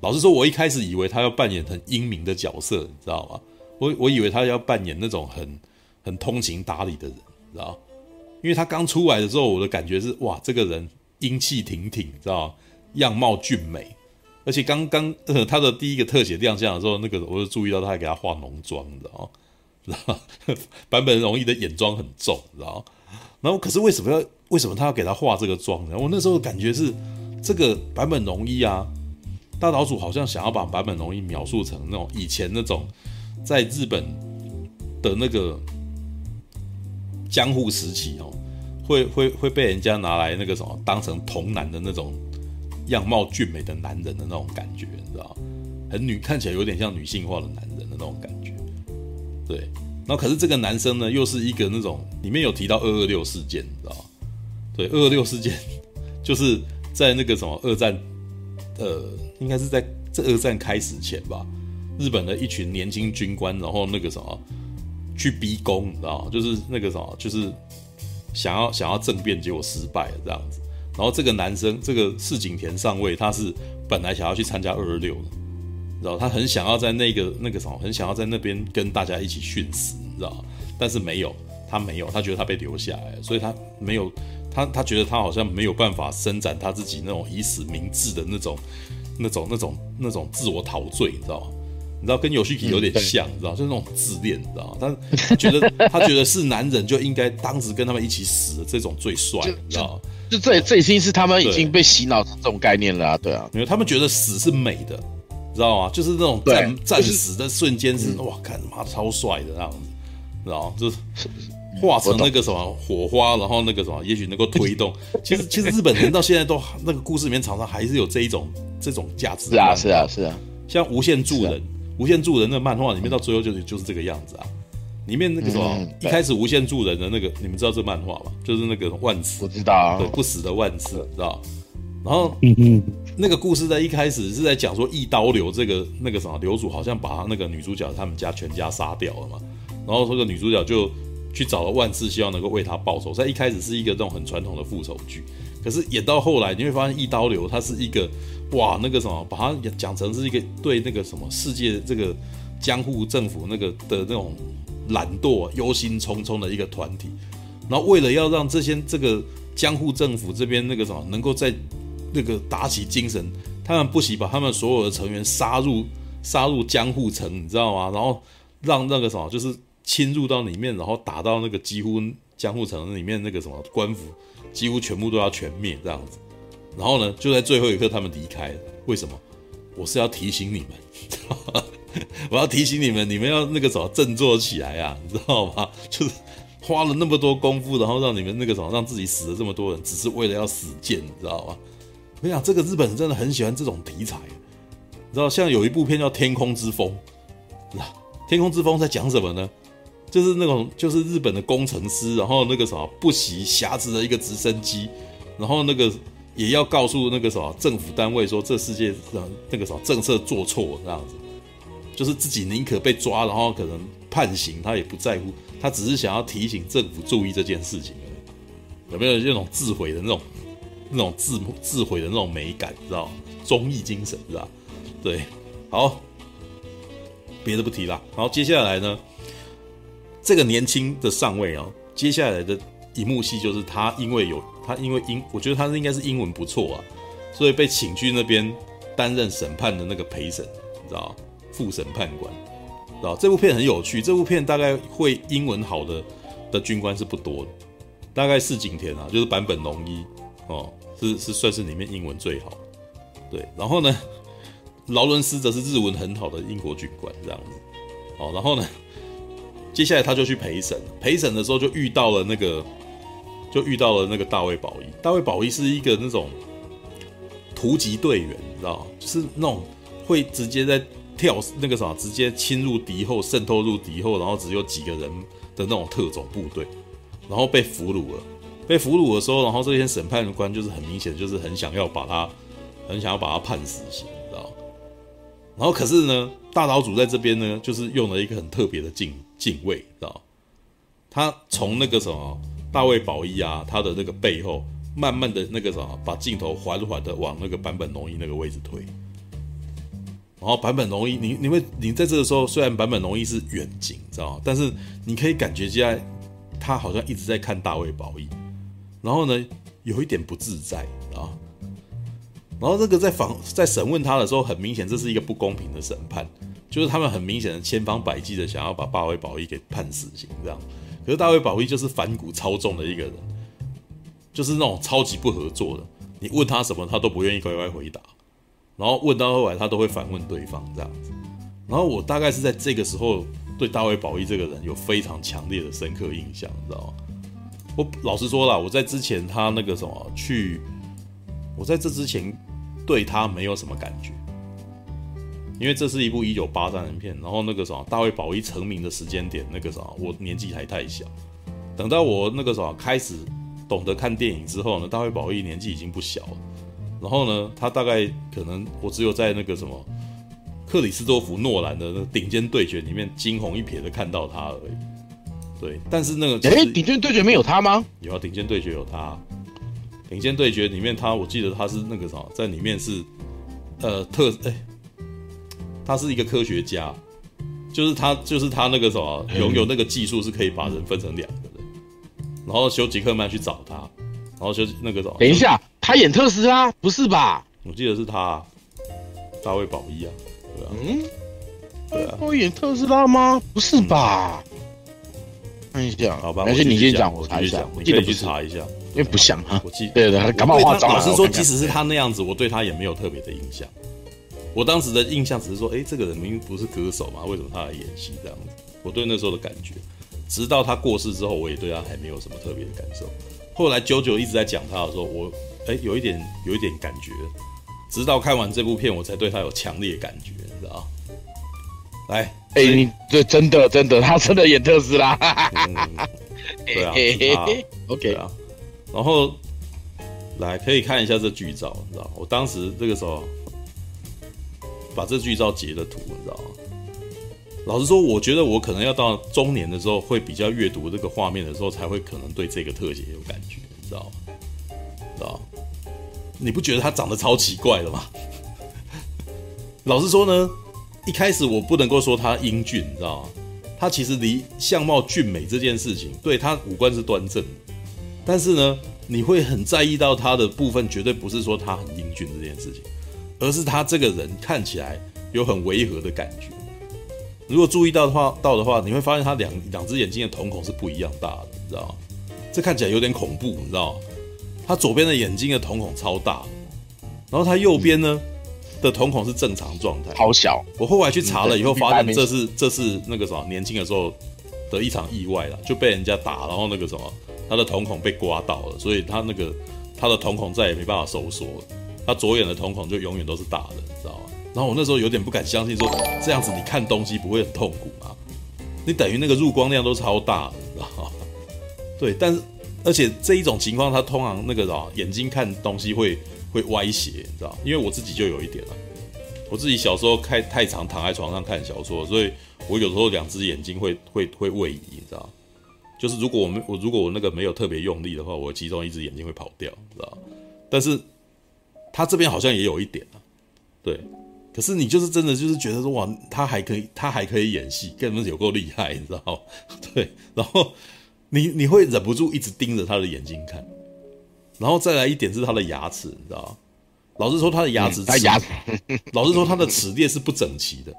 老实说，我一开始以为他要扮演很英明的角色，你知道吗？我我以为他要扮演那种很很通情达理的人，知道。因为他刚出来的时候，我的感觉是哇，这个人英气挺挺，知道样貌俊美，而且刚刚、呃、他的第一个特写亮相的时候，那个我就注意到他还给他化浓妆，你知道知道坂本容易的眼妆很重，知道然后可是为什么要为什么他要给他化这个妆呢？我那时候感觉是这个版本容易啊，大岛主好像想要把版本容易描述成那种以前那种在日本的那个江户时期哦，会会会被人家拿来那个什么当成童男的那种样貌俊美的男人的那种感觉，你知道很女，看起来有点像女性化的男人的那种感觉，对。然后可是这个男生呢，又是一个那种里面有提到二二六事件，你知道？对，二二六事件 就是在那个什么二战，呃，应该是在这二战开始前吧，日本的一群年轻军官，然后那个什么去逼宫，你知道？就是那个什么，就是想要想要政变，结果失败了这样子。然后这个男生，这个市井田上尉，他是本来想要去参加二二六的。知道他很想要在那个那个什么，很想要在那边跟大家一起殉死，你知道？但是没有，他没有，他觉得他被留下来，所以他没有，他他觉得他好像没有办法伸展他自己那种以死明志的那种、那种、那种、那种自我陶醉，你知道吗？你知道跟有须 k 有点像，你知道，就是那种自恋，你知道吗？他觉得他觉得是男人就应该当时跟他们一起死的这种最帅，你知道？
就这这已经是他们已经被洗脑成这种概念了啊，对啊，
因为他们觉得死是美的。知道吗？就是那种战战死的瞬间是哇，看妈超帅的那样子，知道？就是化成那个什么火花，然后那个什么，也许能够推动。其实其实日本人到现在都那个故事里面常常还是有这一种这种价值。
是啊是啊是啊，
像无限助人，无限助人的漫画里面到最后就是就是这个样子啊。里面那个什么一开始无限助人的那个，你们知道这漫画吗？就是那个万磁，
我知道，
对，不死的万磁，知道。然后，嗯嗯，那个故事在一开始是在讲说，一刀流这个那个什么流主好像把他那个女主角他们家全家杀掉了嘛。然后这个女主角就去找了万次，希望能够为他报仇。在一开始是一个这种很传统的复仇剧，可是演到后来你会发现，一刀流他是一个哇，那个什么，把他讲成是一个对那个什么世界这个江户政府那个的那种懒惰、忧心忡忡的一个团体。然后为了要让这些这个江户政府这边那个什么能够在那个打起精神，他们不惜把他们所有的成员杀入杀入江户城，你知道吗？然后让那个什么，就是侵入到里面，然后打到那个几乎江户城里面那个什么官府，几乎全部都要全灭这样子。然后呢，就在最后一刻他们离开了。为什么？我是要提醒你们，我要提醒你们，你们要那个什么振作起来啊，你知道吗？就是花了那么多功夫，然后让你们那个什么，让自己死了这么多人，只是为了要死谏，你知道吗？我跟你讲，这个日本人真的很喜欢这种题材，你知道，像有一部片叫《天空之风》，啊，《天空之风》在讲什么呢？就是那种，就是日本的工程师，然后那个什么不惜挟持了一个直升机，然后那个也要告诉那个什么政府单位说，这世界上那个什么政策做错这样子，就是自己宁可被抓，然后可能判刑，他也不在乎，他只是想要提醒政府注意这件事情而已。有没有那种自毁的那种？那种自自毁的那种美感，知道吗？综艺精神，知道？对，好，别的不提了。然后接下来呢，这个年轻的上尉啊，接下来的一幕戏就是他因为有他因为英，我觉得他应该是英文不错啊，所以被请去那边担任审判的那个陪审，你知道？副审判官，知道？这部片很有趣，这部片大概会英文好的的军官是不多的，大概是景田啊，就是坂本龙一哦。是是算是里面英文最好，对，然后呢，劳伦斯则是日文很好的英国军官这样子，哦，然后呢，接下来他就去陪审，陪审的时候就遇到了那个，就遇到了那个大卫保一，大卫保一是一个那种突击队员，你知道，就是那种会直接在跳那个啥，直接侵入敌后，渗透入敌后，然后只有几个人的那种特种部队，然后被俘虏了。被俘虏的时候，然后这些审判官就是很明显，就是很想要把他，很想要把他判死刑，然后可是呢，大岛主在这边呢，就是用了一个很特别的敬敬畏，知道？他从那个什么大卫保一啊，他的那个背后，慢慢的那个什么，把镜头缓缓的往那个坂本龙一那个位置推。然后坂本龙一，你你会你在这个时候，虽然坂本龙一是远景，知道？但是你可以感觉现在他好像一直在看大卫保一。然后呢，有一点不自在啊。然后这个在访在审问他的时候，很明显这是一个不公平的审判，就是他们很明显的千方百计的想要把大卫保一给判死刑这样。可是大卫保一就是反骨超重的一个人，就是那种超级不合作的。你问他什么，他都不愿意乖乖回答，然后问到后来，他都会反问对方这样子。然后我大概是在这个时候对大卫保一这个人有非常强烈的深刻印象，你知道吗？我老实说啦，我在之前他那个什么去，我在这之前对他没有什么感觉，因为这是一部一九八三年片，然后那个什么大卫保一成名的时间点，那个什么我年纪还太小。等到我那个什么开始懂得看电影之后呢，大卫保一年纪已经不小了。然后呢，他大概可能我只有在那个什么克里斯多弗诺兰的那个顶尖对决里面惊鸿一瞥的看到他而已。对，但是那个
哎，顶尖对决没有他吗？
有啊，顶尖对决有他。顶尖对决里面他，我记得他是那个啥，在里面是呃特哎，他是一个科学家，就是他就是他那个什么拥有那个技术是可以把人分成两个人，然后休杰克曼去找他，然后修那个什么。
等一下，他演特斯拉不是吧？
我记得是他，大卫保一啊，对啊，
嗯，
对啊，
他演特斯拉吗？不是吧？看一下，
好吧，
而且你先讲，我查一下，
我可以去查一下，
因为不像哈。
我记
对对，感冒化妆。
老实说，即使是他那样子，我对他也没有特别的印象。我当时的印象只是说，哎，这个人明明不是歌手嘛，为什么他来演戏这样子？我对那时候的感觉，直到他过世之后，我也对他还没有什么特别的感受。后来九九一直在讲他的时候，我哎有一点有一点感觉，直到看完这部片，我才对他有强烈感觉，你知道。来，
哎、欸，你这真的真的，他真的演特斯拉，
嗯、对啊，OK 啊，然后来可以看一下这剧照，你知道，我当时这个时候把这剧照截了图，你知道吗？老实说，我觉得我可能要到中年的时候，会比较阅读这个画面的时候，才会可能对这个特写有感觉，你知道吗？知道？你不觉得他长得超奇怪的吗？老实说呢。一开始我不能够说他英俊，你知道吗？他其实离相貌俊美这件事情，对他五官是端正的，但是呢，你会很在意到他的部分，绝对不是说他很英俊这件事情，而是他这个人看起来有很违和的感觉。如果注意到的话，到的话，你会发现他两两只眼睛的瞳孔是不一样大的，你知道吗？这看起来有点恐怖，你知道吗？他左边的眼睛的瞳孔超大，然后他右边呢？嗯的瞳孔是正常状态，
好小。
我后来去查了以后，发现这是这是那个什么年轻的时候的一场意外了，就被人家打，然后那个什么他的瞳孔被刮到了，所以他那个他的瞳孔再也没办法收缩，他左眼的瞳孔就永远都是大的，你知道吗？然后我那时候有点不敢相信，说这样子你看东西不会很痛苦吗？你等于那个入光量都超大的，你知道吗？对，但是而且这一种情况，他通常那个啊眼睛看东西会。会歪斜，你知道？因为我自己就有一点了。我自己小时候看太常躺在床上看小说，所以我有时候两只眼睛会会会位移，你知道吗？就是如果我们我如果我那个没有特别用力的话，我其中一只眼睛会跑掉，知道？但是他这边好像也有一点啊，对。可是你就是真的就是觉得说哇，他还可以，他还可以演戏，根本有够厉害，你知道？对。然后你你会忍不住一直盯着他的眼睛看。然后再来一点是他的牙齿，你知道吗？老实说，他的牙齿，他牙齿，老实说，他的齿列是不整齐的。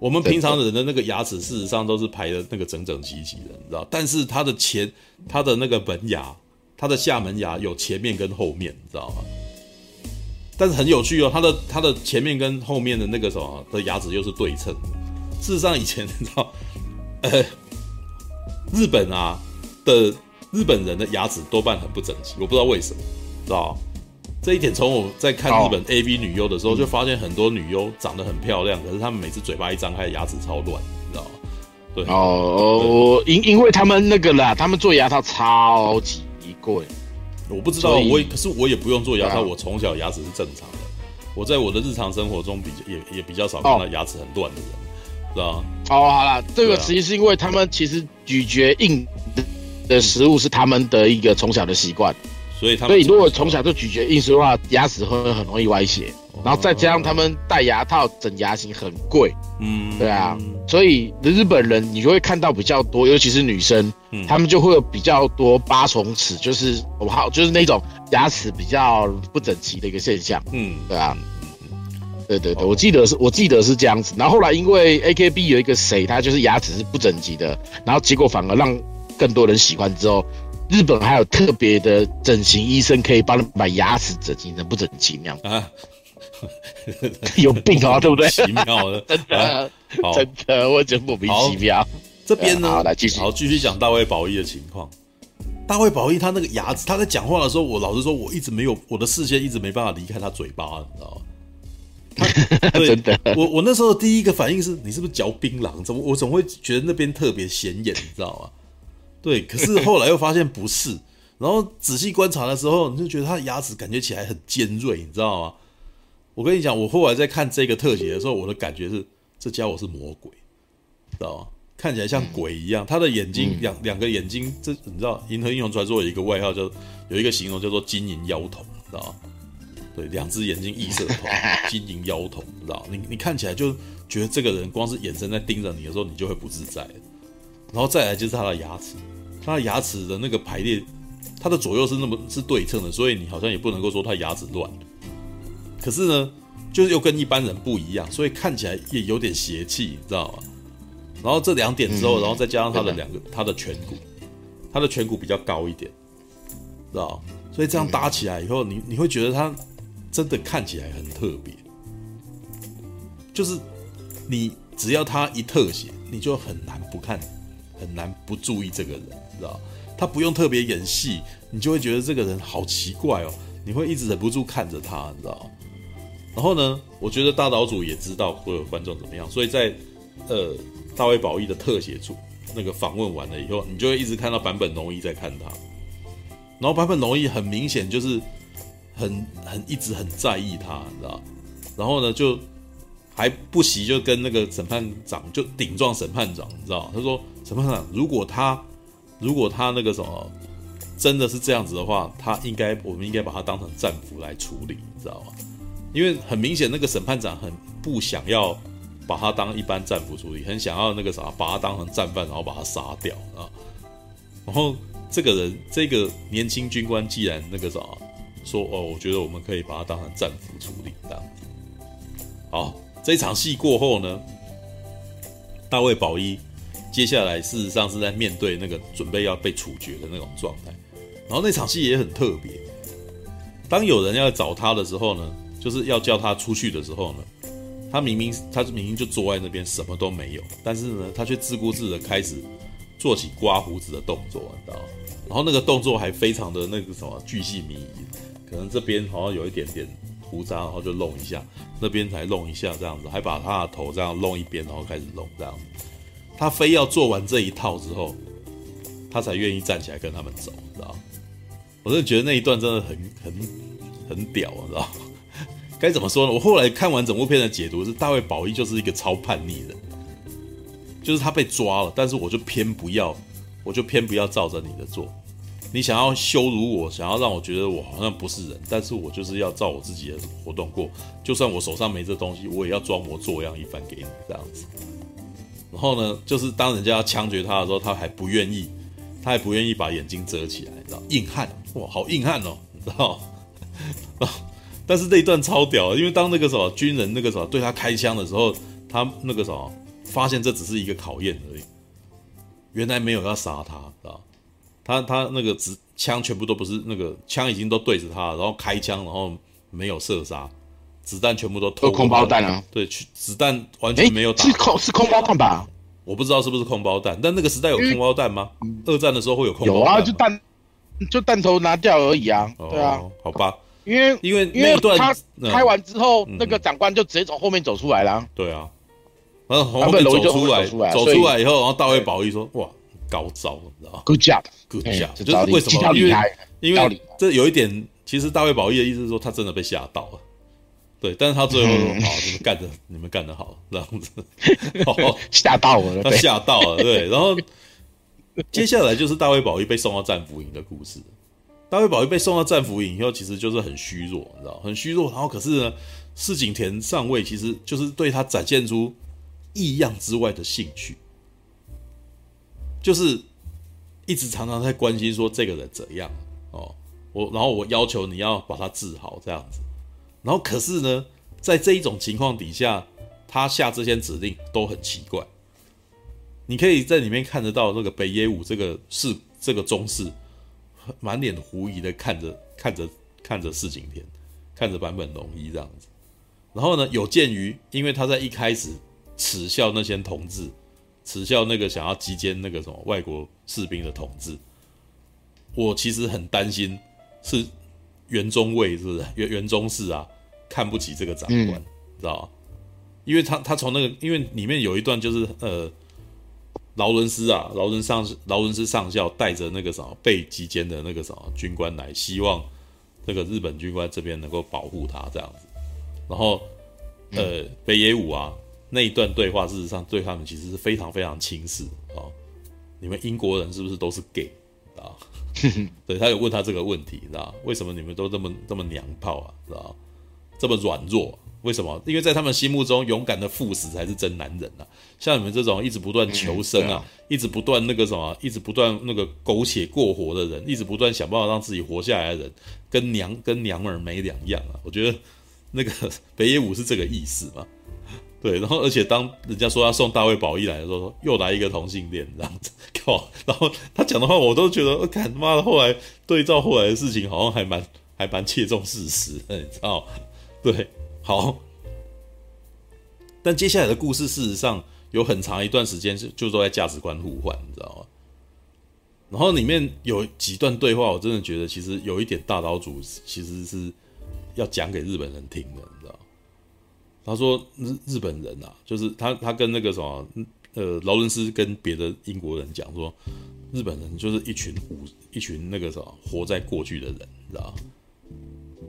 我们平常人的那个牙齿，事实上都是排的那个整整齐齐的，你知道？但是他的前，他的那个门牙，他的下门牙有前面跟后面，你知道吗？但是很有趣哦，他的他的前面跟后面的那个什么的牙齿又是对称的。事实上，以前你知道，呃，日本啊的。日本人的牙齿多半很不整齐，我不知道为什么，知道这一点从我在看日本 AV 女优的时候就发现，很多女优长得很漂亮，可是她们每次嘴巴一张开，牙齿超乱，你知道吗？对。
哦，因因为他们那个啦，他们做牙套超级贵，
我不知道，我可是我也不用做牙套，我从小牙齿是正常的，我在我的日常生活中比较也也比较少看到牙齿很乱的人，知道吗？
哦，好啦，这个其实是因为他们其实咀嚼硬。的食物是他们的一个从小的习惯，
所以他们
所以如果从小就咀嚼硬食的话，牙齿会很容易歪斜，然后再加上他们戴牙套整牙型很贵，嗯，对啊，所以日本人你就会看到比较多，尤其是女生，嗯，他们就会有比较多八重齿，就是我好就是那种牙齿比较不整齐的一个现象，嗯，对啊，对对对，
哦。
我记得是，我记得是这样子。然后后来因为 AKB 有一个谁，他就是牙齿是不整齐的，然后结果反而让更多人喜欢之后，日本还有特别的整形医生可以帮你把牙齿整形成不整齐那样，
啊，
有病啊，对不对？
奇妙的，
真的，
啊，
真的，我觉得莫名其妙。
这边呢，
好来继续
好，继续讲大卫保一的情况。大卫保一他那个牙齿，他在讲话的时候，我老实说，我一直没有我的视线一直没办法离开他嘴巴，你知道吗？
真的
我我那时候第一个反应是你是不是嚼槟榔？怎么我总会觉得那边特别显眼，你知道吗？对，可是后来又发现不是，然后仔细观察的时候，你就觉得他的牙齿感觉起来很尖锐，你知道吗？我跟你讲，我后来在看这个特写的时候，我的感觉是这家伙是魔鬼，知道吗？看起来像鬼一样，他的眼睛两两个眼睛，这你知道，《银河英雄传说》有一个外号叫有一个形容叫做“金银妖瞳”，知道吗？对，两只眼睛异色瞳，金银妖瞳，知道？你你看起来就觉得这个人光是眼神在盯着你的时候，你就会不自在。然后再来就是他的牙齿，他的牙齿的那个排列，他的左右是那么是对称的，所以你好像也不能够说他牙齿乱。可是呢，就是又跟一般人不一样，所以看起来也有点邪气，你知道吗？然后这两点之后，
嗯
然后再加上他的两个，他的颧骨，他的颧骨比较高一点，知道？所以这样搭起来以后，你你会觉得他真的看起来很特别，就是你只要他一特写，你就很难不看，很难不注意这个人，知道？他不用特别演戏，你就会觉得这个人好奇怪哦，你会一直忍不住看着他，你知道？然后呢，我觉得大岛主也知道所有观众怎么样，所以在呃大卫保义的特写处那个访问完了以后，你就会一直看到坂本龙一在看他，然后坂本龙一很明显就是很很一直很在意他，你知道？然后呢，就还不惜就跟那个审判长就顶撞审判长，你知道？他说审判长，如果他如果他那个什么真的是这样子的话，他应该我们应该把他当成战俘来处理，你知道吗？因为很明显那个审判长很不想要把他当一般战俘处理，很想要那个啥把他当成战犯，然后把他杀掉啊。然后这个人这个年轻军官既然那个啥说哦，我觉得我们可以把他当成战俘处理这样子。好，这场戏过后呢，大卫保一接下来事实上是在面对那个准备要被处决的那种状态。然后那场戏也很特别，当有人要找他的时候呢，就是要叫他出去的时候呢，他明明他明明就坐在那边什么都没有，但是呢，他却自顾自的开始做起刮胡子的动作，你知道？然后那个动作还非常的那个什么巨细靡遗，可能这边好像有一点点胡渣，然后就弄一下，那边才弄一下这样子，还把他的头这样弄一边，然后开始弄这样。他非要做完这一套之后，他才愿意站起来跟他们走，知道？我真的觉得那一段真的很很很屌，你知道？该怎么说呢？我后来看完整部片的解读是，大卫保一就是一个超叛逆的，就是他被抓了，但是我就偏不要，我就偏不要照着你的做。你想要羞辱我，想要让我觉得我好像不是人，但是我就是要照我自己的活动过。就算我手上没这东西，我也要装模作样一番给你这样子。然后呢，就是当人家要枪决他的时候，他还不愿意，他还不愿意把眼睛遮起来，你知道？硬汉哇，好硬汉哦，你知道？但是这一段超屌，因为当那个什么军人那个什么对他开枪的时候，他那个什么发现这只是一个考验而已，原来没有要杀他，知道？他他那个子枪全部都不是那个枪已经都对着他，然后开枪，然后没有射杀，子弹全部都
都空包弹啊，
对，子弹完全没有打，
是空是空包弹吧？
我不知道是不是空包弹，但那个时代有空包弹吗？二战的时候会有空包弹？
有啊，就弹就弹头拿掉而已啊，对啊，
哦、好吧。
因为
因为
因
为
他开完之后，
嗯、
那个长官就直接从后面走出来了。
对啊，然后从后面走出来，
走出
来，以后，然后大卫保一说：“哇，高招，你知道吗
？Good 欸”
就是为什么？因为因为这有一点，其实大卫保一的意思是说，他真的被吓到了。对，但是他最后说：“好、嗯，你们干的，你们干的好，这样子。哦”
吓到我了，
他吓到了，对。然后接下来就是大卫保一被送到战俘营的故事。大卫保一被送到战俘营以后，其实就是很虚弱，你知道，很虚弱。然后可是呢，市井田上尉其实就是对他展现出异样之外的兴趣，就是一直常常在关心说这个人怎样哦，我然后我要求你要把他治好这样子。然后可是呢，在这一种情况底下，他下这些指令都很奇怪。你可以在里面看得到那个北野武这个是这个中士，满脸狐疑的看着看着看着四井田，看着坂本龙一这样子。然后呢，有鉴于因为他在一开始耻笑那些同志，耻笑那个想要击歼那个什么外国士兵的统治，我其实很担心是袁中尉是不是袁袁中士啊？看不起这个长官，嗯、知道吗？因为他他从那个，因为里面有一段就是呃，劳伦斯啊，劳伦上劳伦斯上校带着那个什么被击歼的那个什么军官来，希望这个日本军官这边能够保护他这样子。然后呃，嗯、北野武啊那一段对话，事实上对他们其实是非常非常轻视啊。你们英国人是不是都是 gay 啊？对，他有问他这个问题，知道为什么你们都这么这么娘炮啊？知道这么软弱，为什么？因为在他们心目中，勇敢的赴死才是真男人啊！像你们这种一直不断求生啊，嗯啊一直不断那个什么，一直不断那个苟且过活的人，一直不断想办法让自己活下来的人，跟娘跟娘们儿没两样啊！我觉得那个北野武是这个意思嘛？对，然后而且当人家说要送大卫宝一来的时候，又来一个同性恋这样子，靠！然后他讲的话，我都觉得，我看他妈的，后来对照后来的事情，好像还蛮还蛮切中事实的，你知道？对，好，但接下来的故事事实上有很长一段时间是就都在价值观互换，你知道吗？然后里面有几段对话，我真的觉得其实有一点大岛主其实是要讲给日本人听的，你知道？他说日日本人啊，就是他他跟那个什么呃劳伦斯跟别的英国人讲说，日本人就是一群武一群那个什么活在过去的人，你知道？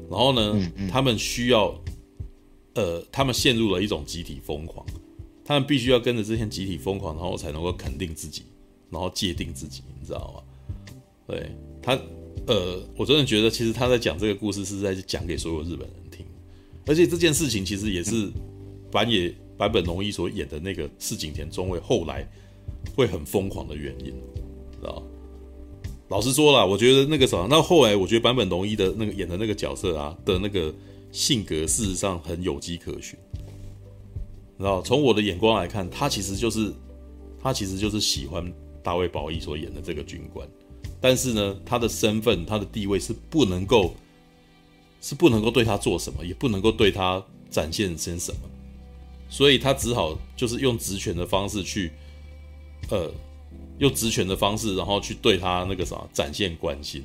然后呢，嗯嗯、他们需要，呃，他们陷入了一种集体疯狂，他们必须要跟着这些集体疯狂，然后才能够肯定自己，然后界定自己，你知道吗？对他，呃，我真的觉得其实他在讲这个故事是在讲给所有日本人听，而且这件事情其实也是坂野坂本龙一所演的那个市井田中尉后来会很疯狂的原因，知道？老实说了，我觉得那个啥，那后来我觉得坂本龙一的那个演的那个角色啊的那个性格，事实上很有迹可循。然后从我的眼光来看，他其实就是他其实就是喜欢大卫宝一所演的这个军官，但是呢，他的身份他的地位是不能够是不能够对他做什么，也不能够对他展现些什么，所以他只好就是用职权的方式去呃。用职权的方式，然后去对他那个啥展现关心，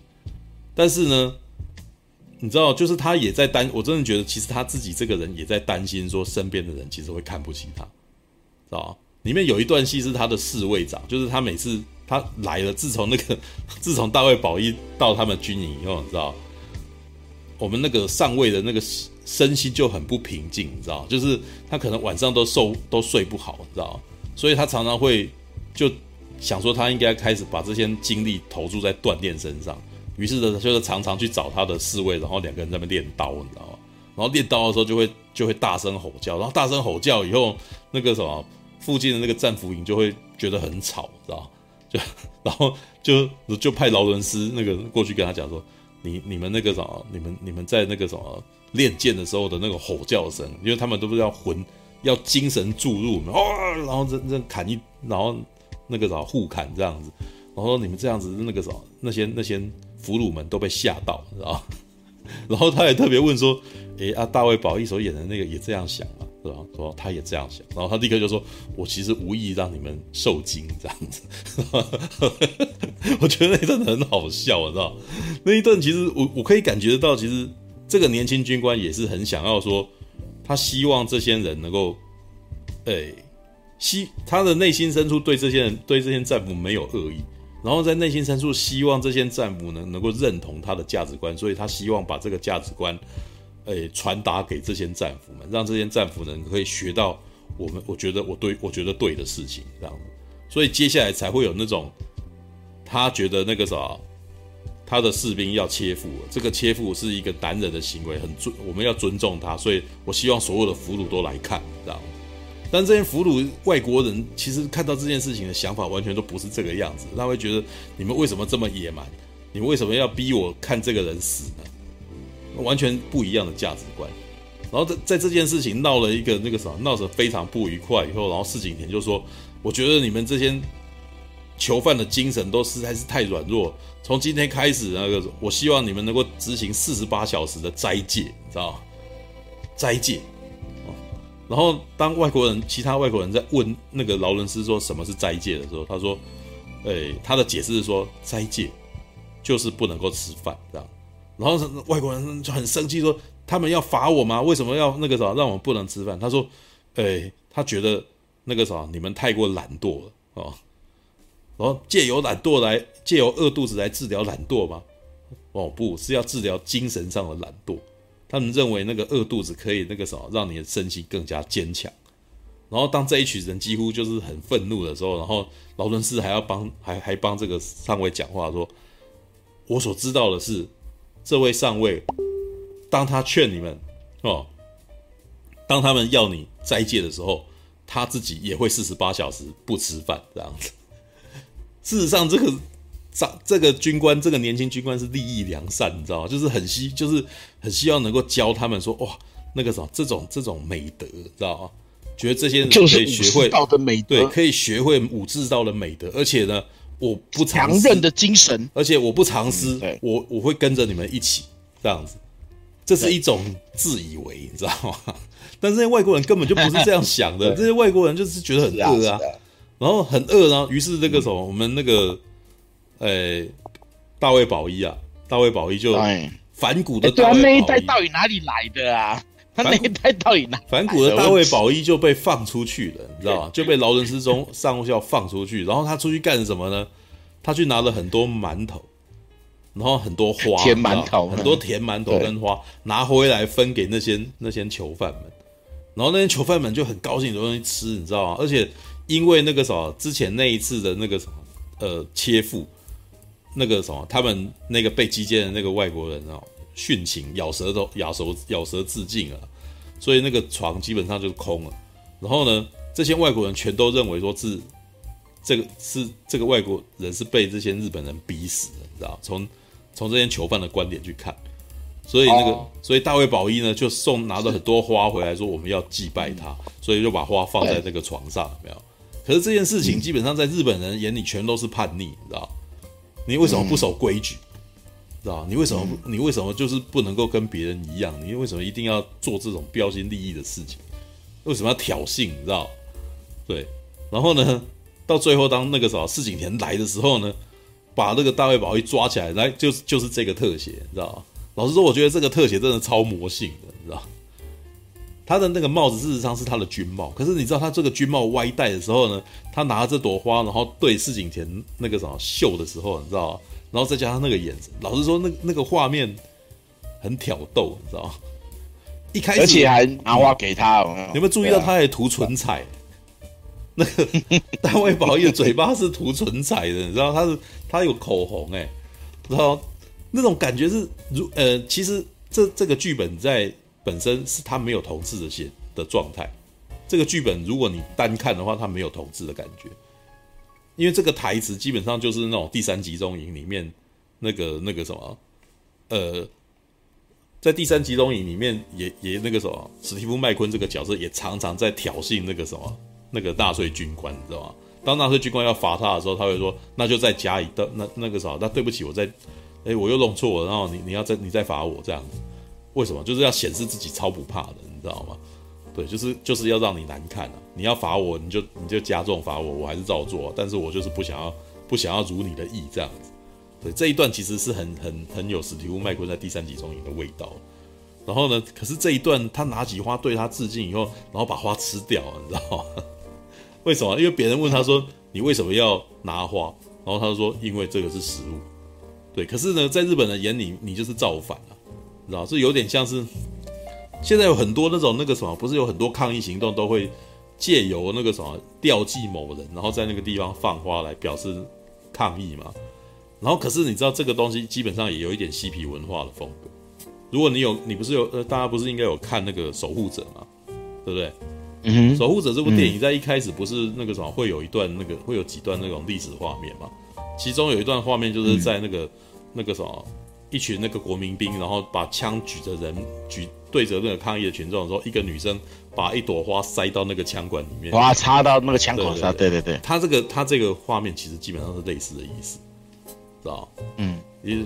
但是呢，你知道，就是他也在担，我真的觉得，其实他自己这个人也在担心，说身边的人其实会看不起他，知道？里面有一段戏是他的侍卫长，就是他每次他来了，自从那个自从大卫保一到他们军营以后，你知道，我们那个上尉的那个身心就很不平静，你知道，就是他可能晚上都受都睡不好，你知道，所以他常常会就。想说他应该开始把这些精力投注在锻炼身上，于是呢，就是常常去找他的侍卫，然后两个人在那练刀，你知道吗？然后练刀的时候就会就会大声吼叫，然后大声吼叫以后，那个什么附近的那个战俘营就会觉得很吵，知道？就 然后就就派劳伦斯那个过去跟他讲说，你你们那个什么，你们你们在那个什么练剑的时候的那个吼叫声，因为他们都是要魂要精神注入，哦，然后这这砍一然后。那个啥互砍这样子，然后你们这样子那个啥那些那些俘虏们都被吓到，知道？然后他也特别问说：“哎啊，大卫宝一所演的那个也这样想吗？是吧？”说他也这样想，然后他立刻就说：“我其实无意让你们受惊这样子。”我觉得那一段很好笑，我知道？那一段其实我我可以感觉得到，其实这个年轻军官也是很想要说，他希望这些人能够，哎。希他的内心深处对这些人、对这些战俘没有恶意，然后在内心深处希望这些战俘呢能够认同他的价值观，所以他希望把这个价值观，诶传达给这些战俘们，让这些战俘呢可以学到我们我觉得我对我觉得对的事情，这样子，所以接下来才会有那种他觉得那个啥，他的士兵要切腹，这个切腹是一个男人的行为，很尊我们要尊重他，所以我希望所有的俘虏都来看，这样。但这些俘虏外国人其实看到这件事情的想法完全都不是这个样子，他会觉得你们为什么这么野蛮？你为什么要逼我看这个人死呢？完全不一样的价值观，然后在在这件事情闹了一个那个什么，闹得非常不愉快以后，然后市井田就说：“我觉得你们这些囚犯的精神都实在是太软弱。从今天开始，那个我希望你们能够执行四十八小时的斋戒，你知道吗？斋戒。然后当外国人，其他外国人在问那个劳伦斯说什么是斋戒的时候，他说：“诶，他的解释是说斋戒就是不能够吃饭，这样。”然后外国人就很生气说。他们要罚我吗？为什么要那个啥，让我们不能吃饭？他说：“哎，他觉得那个啥，你们太过懒惰了哦。然后借由懒惰来，借由饿肚子来治疗懒惰吗？哦，不是要治疗精神上的懒惰。他们认为那个饿肚子可以那个啥，让你的身心更加坚强。然后当这一群人几乎就是很愤怒的时候，然后劳伦斯还要帮还还帮这个上尉讲话说：我所知道的是，这位上尉。”当他劝你们哦，当他们要你斋戒的时候，他自己也会四十八小时不吃饭这样子。事实上，这个长这个军官，这个年轻军官是利益良善，你知道吗？就是很希，就是很希望能够教他们说，哇，那个什么，这种这种美德，知道吗？觉得这些人可以学会
道的美德，
对，可以学会武士道的美德，而且呢，我不
强韧的精神，
而且我不藏私，
嗯、
我我会跟着你们一起这样子。这是一种自以为，你知道吗？但是这些外国人根本就不是这样想的，这些外国人就是觉得很饿啊，然后很饿啊，于是那个什么，我们那个，诶，大卫保一啊，大卫保一就反骨的，
对啊，那一。代到底哪里来的啊？他那一袋到底哪？
反骨的大卫保一就被放出去了，你知道吗？就被劳伦斯中上校放出去，然后他出去干什么呢？他去拿了很多馒头。然后很多花，
甜馒头，
很多甜馒头跟花拿回来分给那些那些囚犯们，然后那些囚犯们就很高兴有东西吃，你知道吗？而且因为那个什么之前那一次的那个什么呃切腹，那个什么他们那个被击剑的那个外国人啊，殉情咬舌头咬舌咬舌自尽啊，所以那个床基本上就是空了。然后呢，这些外国人全都认为说是这个是这个外国人是被这些日本人逼死的，你知道从从这些囚犯的观点去看，所以那个，哦、所以大卫保一呢就送拿了很多花回来，说我们要祭拜他，所以就把花放在那个床上，有没有？可是这件事情基本上在日本人眼里全都是叛逆，你知道？你为什么不守规矩？知道？你为什么不？你为什么就是不能够跟别人一样？你为什么一定要做这种标新立异的事情？为什么要挑衅？你知道？对，然后呢，到最后当那个什么市井田来的时候呢？把那个大卫保一抓起来，来就是就是这个特写，你知道？老实说，我觉得这个特写真的超魔性的，你知道？他的那个帽子事实上是他的军帽，可是你知道他这个军帽歪戴的时候呢，他拿着这朵花，然后对市井田那个什么秀的时候，你知道吗？然后再加上那个眼神，老实说，那那个画面很挑逗，你知道吗？一开始
而且还拿花给他，有没有？
有没有注意到他还涂唇彩？那个大卫保一的嘴巴是涂唇彩的，你知道他是他有口红哎，然后那种感觉是如呃，其实这这个剧本在本身是他没有同志的写的状态。这个剧本如果你单看的话，他没有同志的感觉，因为这个台词基本上就是那种第三集中营里面那个那个什么呃，在第三集中营里面也也那个什么史蒂夫麦昆这个角色也常常在挑衅那个什么。那个纳粹军官，你知道吗？当纳粹军官要罚他的时候，他会说：“那就再加一道，那那个啥，那对不起，我再，哎，我又弄错了，然后你你要再你再罚我这样子，为什么？就是要显示自己超不怕的，你知道吗？对，就是就是要让你难看啊！你要罚我，你就你就加重罚我，我还是照做，但是我就是不想要不想要如你的意这样子。对，这一段其实是很很很有史蒂夫麦昆在第三集中营的味道。然后呢，可是这一段他拿起花对他致敬以后，然后把花吃掉，你知道吗？为什么？因为别人问他说：“你为什么要拿花？”然后他就说：“因为这个是食物。”对。可是呢，在日本人眼里，你就是造反了，你知道？这有点像是现在有很多那种那个什么，不是有很多抗议行动都会借由那个什么吊祭某人，然后在那个地方放花来表示抗议嘛。然后可是你知道这个东西基本上也有一点嬉皮文化的风格。如果你有，你不是有呃，大家不是应该有看那个守护者吗？对不对？嗯，守护者这部电影在一开始不是那个什么，会有一段那个会有几段那种历史画面嘛？其中有一段画面就是在那个、嗯、那个什么一群那个国民兵，然后把枪举着人举对着那个抗议的群众的时候，一个女生把一朵花塞到那个枪管里面，
花插到那个枪口上，对对对，
他这个他这个画面其实基本上是类似的意思，知道？嗯，其实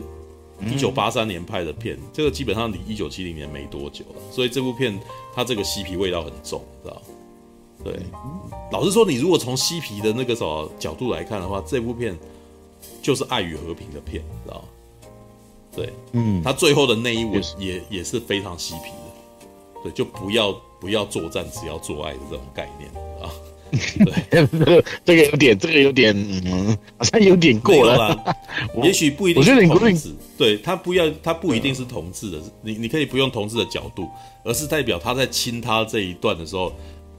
一九八三年拍的片，嗯、这个基本上离一九七零年没多久了，所以这部片它这个嬉皮味道很重，知道？对，老实说，你如果从嬉皮的那个什么角度来看的话，这部片就是爱与和平的片，知道？对，嗯，他最后的那一吻也也是非常嬉皮的，对，就不要不要作战，只要做爱的这种概念啊。对，
这个有点，这个有点，嗯，好像有点过了。
啦 也许不一定是同志，对他不要，他不一定是同志的，你你可以不用同志的角度，而是代表他在亲他这一段的时候，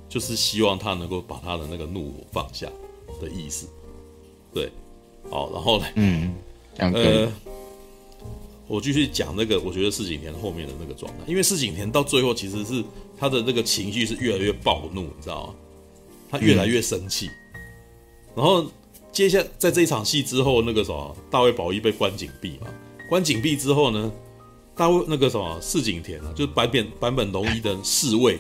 就是希望他能够把他的那个怒火放下的意思。对，好，然后呢，
嗯，
呃。我继续讲那个，我觉得市井田后面的那个状态，因为市井田到最后其实是他的那个情绪是越来越暴怒，你知道吗？他越来越生气。嗯、然后接下在这一场戏之后，那个什么大卫保一被关紧闭嘛，关紧闭之后呢，大卫那个什么市井田啊，就是版本版本龙一的侍卫，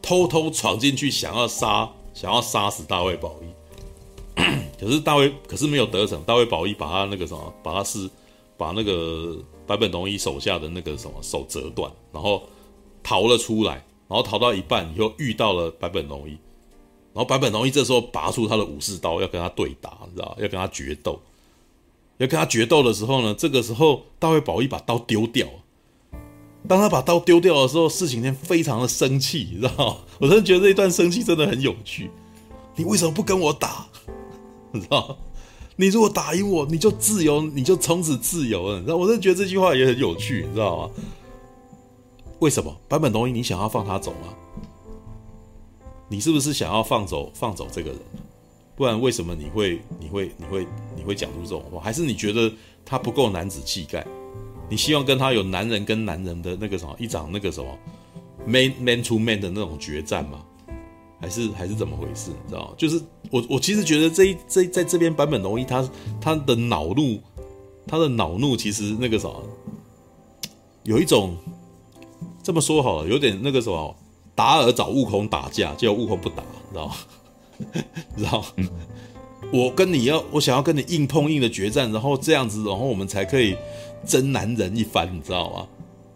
偷偷闯进去想要杀想要杀死大卫保一，可是大卫可是没有得逞，大卫保一把他那个什么把他是把那个。坂本龙一手下的那个什么手折断，然后逃了出来，然后逃到一半以后遇到了坂本龙一，然后坂本龙一这时候拔出他的武士刀要跟他对打，你知道要跟他决斗，要跟他决斗的时候呢，这个时候大卫保一把刀丢掉，当他把刀丢掉的时候，四井天非常的生气，你知道我真的觉得这一段生气真的很有趣，你为什么不跟我打？你知道你如果打赢我，你就自由，你就从此自由了。你知道，我真觉得这句话也很有趣，你知道吗？为什么坂本龙一，你想要放他走吗？你是不是想要放走放走这个人？不然为什么你会你会你会你会讲出这种话？还是你觉得他不够男子气概？你希望跟他有男人跟男人的那个什么一场那个什么 man man to man 的那种决战吗？还是还是怎么回事？你知道吗？就是我我其实觉得这一这在这边版本龙一他他的恼怒，他的恼怒其实那个什么，有一种这么说好了，有点那个什么达尔找悟空打架，结果悟空不打，你知道吗？你知道我跟你要我想要跟你硬碰硬的决战，然后这样子，然后我们才可以真男人一番，你知道吗？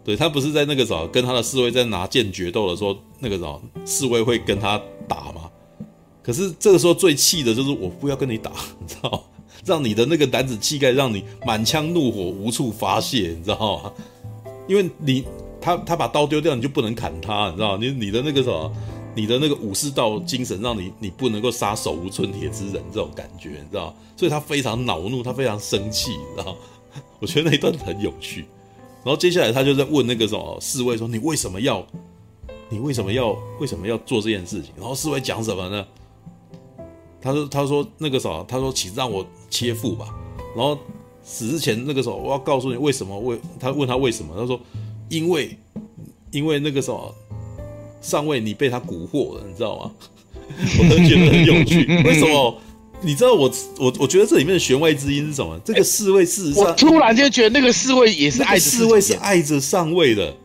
对，他不是在那个时候跟他的侍卫在拿剑决斗的时候，那个时候侍卫会跟他打吗？可是这个时候最气的就是我不要跟你打，你知道？让你的那个男子气概让你满腔怒火无处发泄，你知道吗？因为你他他把刀丢掉，你就不能砍他，你知道？你你的那个什么，你的那个武士道精神让你你不能够杀手无寸铁之人这种感觉，你知道？所以他非常恼怒，他非常生气，你知道吗？我觉得那一段很有趣。然后接下来他就在问那个什么侍卫说：“你为什么要？你为什么要？为什么要做这件事情？”然后侍卫讲什么呢？他说：“他说那个什么，他说请让我切腹吧。然后死之前那个时候，我要告诉你为什么？为他问他为什么？他说：因为因为那个什么上尉你被他蛊惑了，你知道吗？我都觉得很有趣。为什么？”你知道我我我觉得这里面的弦外之音是什么？这个侍卫事实上，我
突然就觉得那个侍卫也是爱
侍卫是爱着上尉的，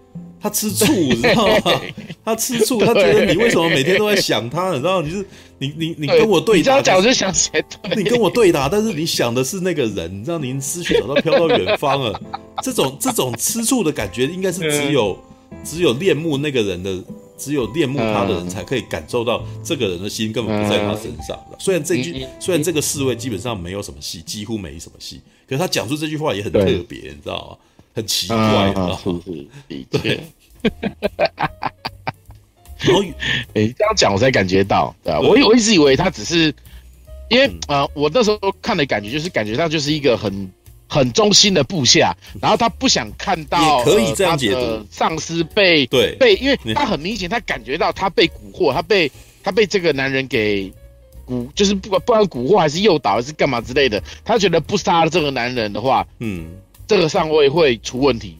他吃醋，你知道吗？他吃醋，他觉得你为什么每天都在想他？你知道，你是你你你跟我对打，
你这样讲我就想起来，
你跟我对打，但是你想的是那个人，你知道，您思绪早到飘到远方了。这种这种吃醋的感觉，应该是只有只有恋慕那个人的。只有恋慕他的人才可以感受到这个人的心根本不在他身上。虽然这句，虽然这个侍卫基本上没有什么戏，几乎没什么戏，可是他讲出这句话也很特别，你知道吗？很奇怪，你知道吗？对。
然后，哎，这样讲我才感觉到，对啊，我我一直以为他只是，因为呃，我那时候看的感觉就是感觉他就是一个很。很忠心的部下，然后他不想看到，
也可以这样解读，
呃、上司被
对
被，因为他很明显，他感觉到他被蛊惑，他被他被这个男人给蛊，就是不管不管蛊惑还是诱导还是干嘛之类的，他觉得不杀了这个男人的话，嗯，这个上位会出问题。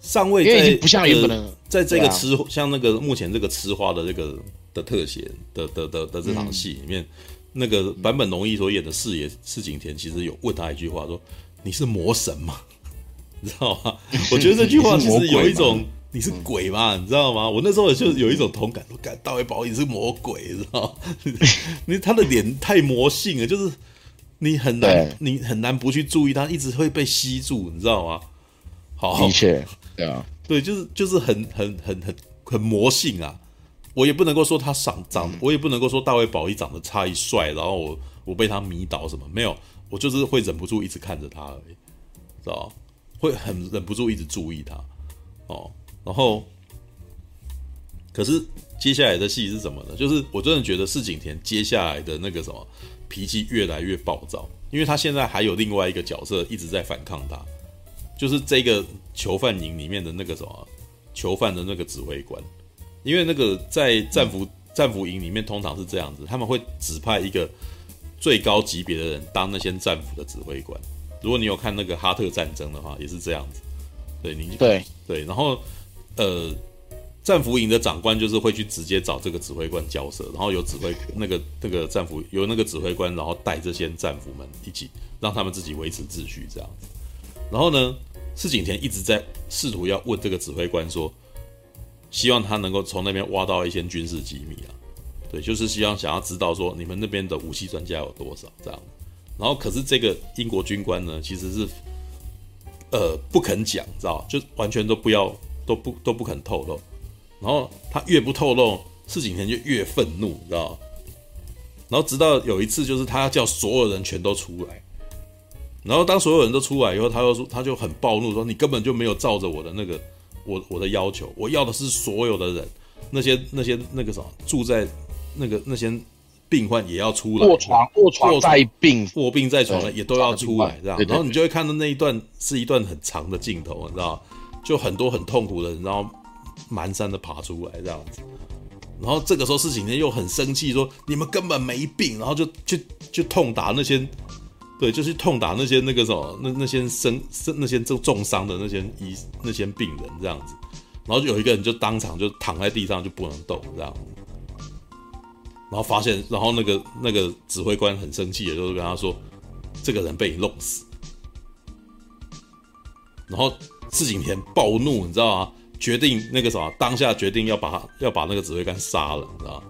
上位
因为已经不像原本的，
在这个吃、啊、像那个目前这个吃花的这个的特写的的的的这场戏里面，嗯、那个坂本龙一所演的四爷四井田其实有问他一句话说。你是魔神吗？你知道吗？我觉得这句话其实 有一种你是鬼嘛，你知道吗？我那时候就有一种同感，我感大卫宝你是魔鬼，你知道吗？因为他的脸太魔性了，就是你很难，你很难不去注意他，一直会被吸住，你知道吗？好，
的确，对啊，
对，就是就是很很很很很魔性啊。我也不能够说他长长，我也不能够说大卫宝一长得差一帅，然后我我被他迷倒什么没有，我就是会忍不住一直看着他而已，知道？会很忍不住一直注意他，哦，然后，可是接下来的戏是什么呢？就是我真的觉得四景田接下来的那个什么脾气越来越暴躁，因为他现在还有另外一个角色一直在反抗他，就是这个囚犯营里面的那个什么囚犯的那个指挥官。因为那个在战俘战俘营里面，通常是这样子，他们会指派一个最高级别的人当那些战俘的指挥官。如果你有看那个哈特战争的话，也是这样子。对，你
对
对，然后呃，战俘营的长官就是会去直接找这个指挥官交涉，然后有指挥那个那个战俘由那个指挥官，然后带这些战俘们一起让他们自己维持秩序这样子。然后呢，赤井田一直在试图要问这个指挥官说。希望他能够从那边挖到一些军事机密啊，对，就是希望想要知道说你们那边的武器专家有多少这样。然后可是这个英国军官呢，其实是呃不肯讲，知道就完全都不要，都不都不肯透露。然后他越不透露，赤井田就越愤怒，你知道。然后直到有一次，就是他要叫所有人全都出来。然后当所有人都出来以后，他又说他就很暴怒，说你根本就没有照着我的那个。我我的要求，我要的是所有的人，那些那些那个什么住在那个那些病患也要出来，卧
床卧床在病
卧病在床的也都要出来，这样，然后你就会看到那一段是一段很长的镜头，你知道，就很多很痛苦的人，然后蹒跚的爬出来这样子，然后这个时候赤井田又很生气，说你们根本没病，然后就就就痛打那些。对，就是痛打那些那个什么，那那些生生那些重重伤的那些医那些病人这样子，然后就有一个人就当场就躺在地上就不能动这样，然后发现，然后那个那个指挥官很生气也，就是跟他说，这个人被你弄死，然后赤井田暴怒，你知道吗？决定那个什么，当下决定要把他要把那个指挥官杀了，你知道吗？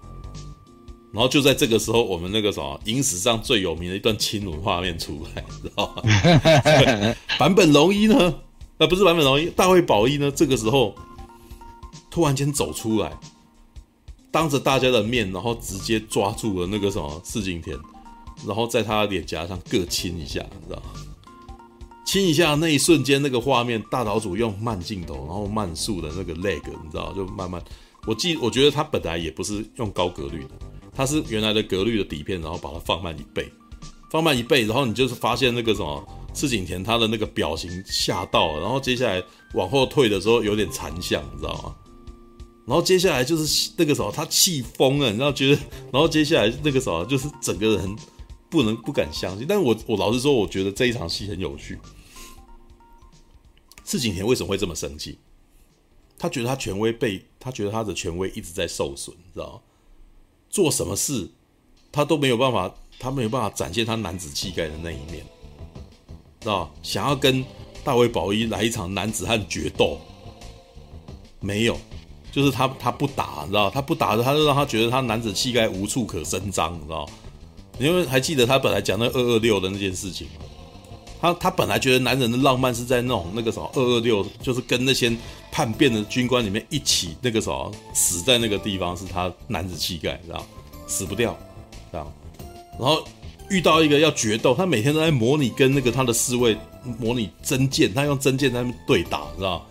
然后就在这个时候，我们那个什么影史上最有名的一段亲吻画面出来，知道吗？坂本龙一呢？呃，不是版本龙一，大卫宝一呢？这个时候突然间走出来，当着大家的面，然后直接抓住了那个什么四景天，然后在他的脸颊上各亲一下，你知道吗？亲一下那一瞬间，那个画面，大岛主用慢镜头，然后慢速的那个 leg，你知道，就慢慢。我记，我觉得他本来也不是用高格律的。他是原来的格律的底片，然后把它放慢一倍，放慢一倍，然后你就是发现那个什么赤井田他的那个表情吓到了，然后接下来往后退的时候有点残像，你知道吗？然后接下来就是那个时候他气疯了，你知道觉得，然后接下来那个时候就是整个人不能不敢相信。但我我老实说，我觉得这一场戏很有趣。赤井田为什么会这么生气？他觉得他权威被他觉得他的权威一直在受损，知道吗？做什么事，他都没有办法，他没有办法展现他男子气概的那一面，知道？想要跟大卫宝一来一场男子汉决斗，没有，就是他他不打，知道？他不打的，他就让他觉得他男子气概无处可伸张，知道？因为还记得他本来讲那二二六的那件事情吗？他他本来觉得男人的浪漫是在那种那个什么二二六，就是跟那些叛变的军官里面一起那个什么死在那个地方，是他男子气概，知道死不掉，知道。然后遇到一个要决斗，他每天都在模拟跟那个他的侍卫模拟真剑，他用真剑在那边对打，知道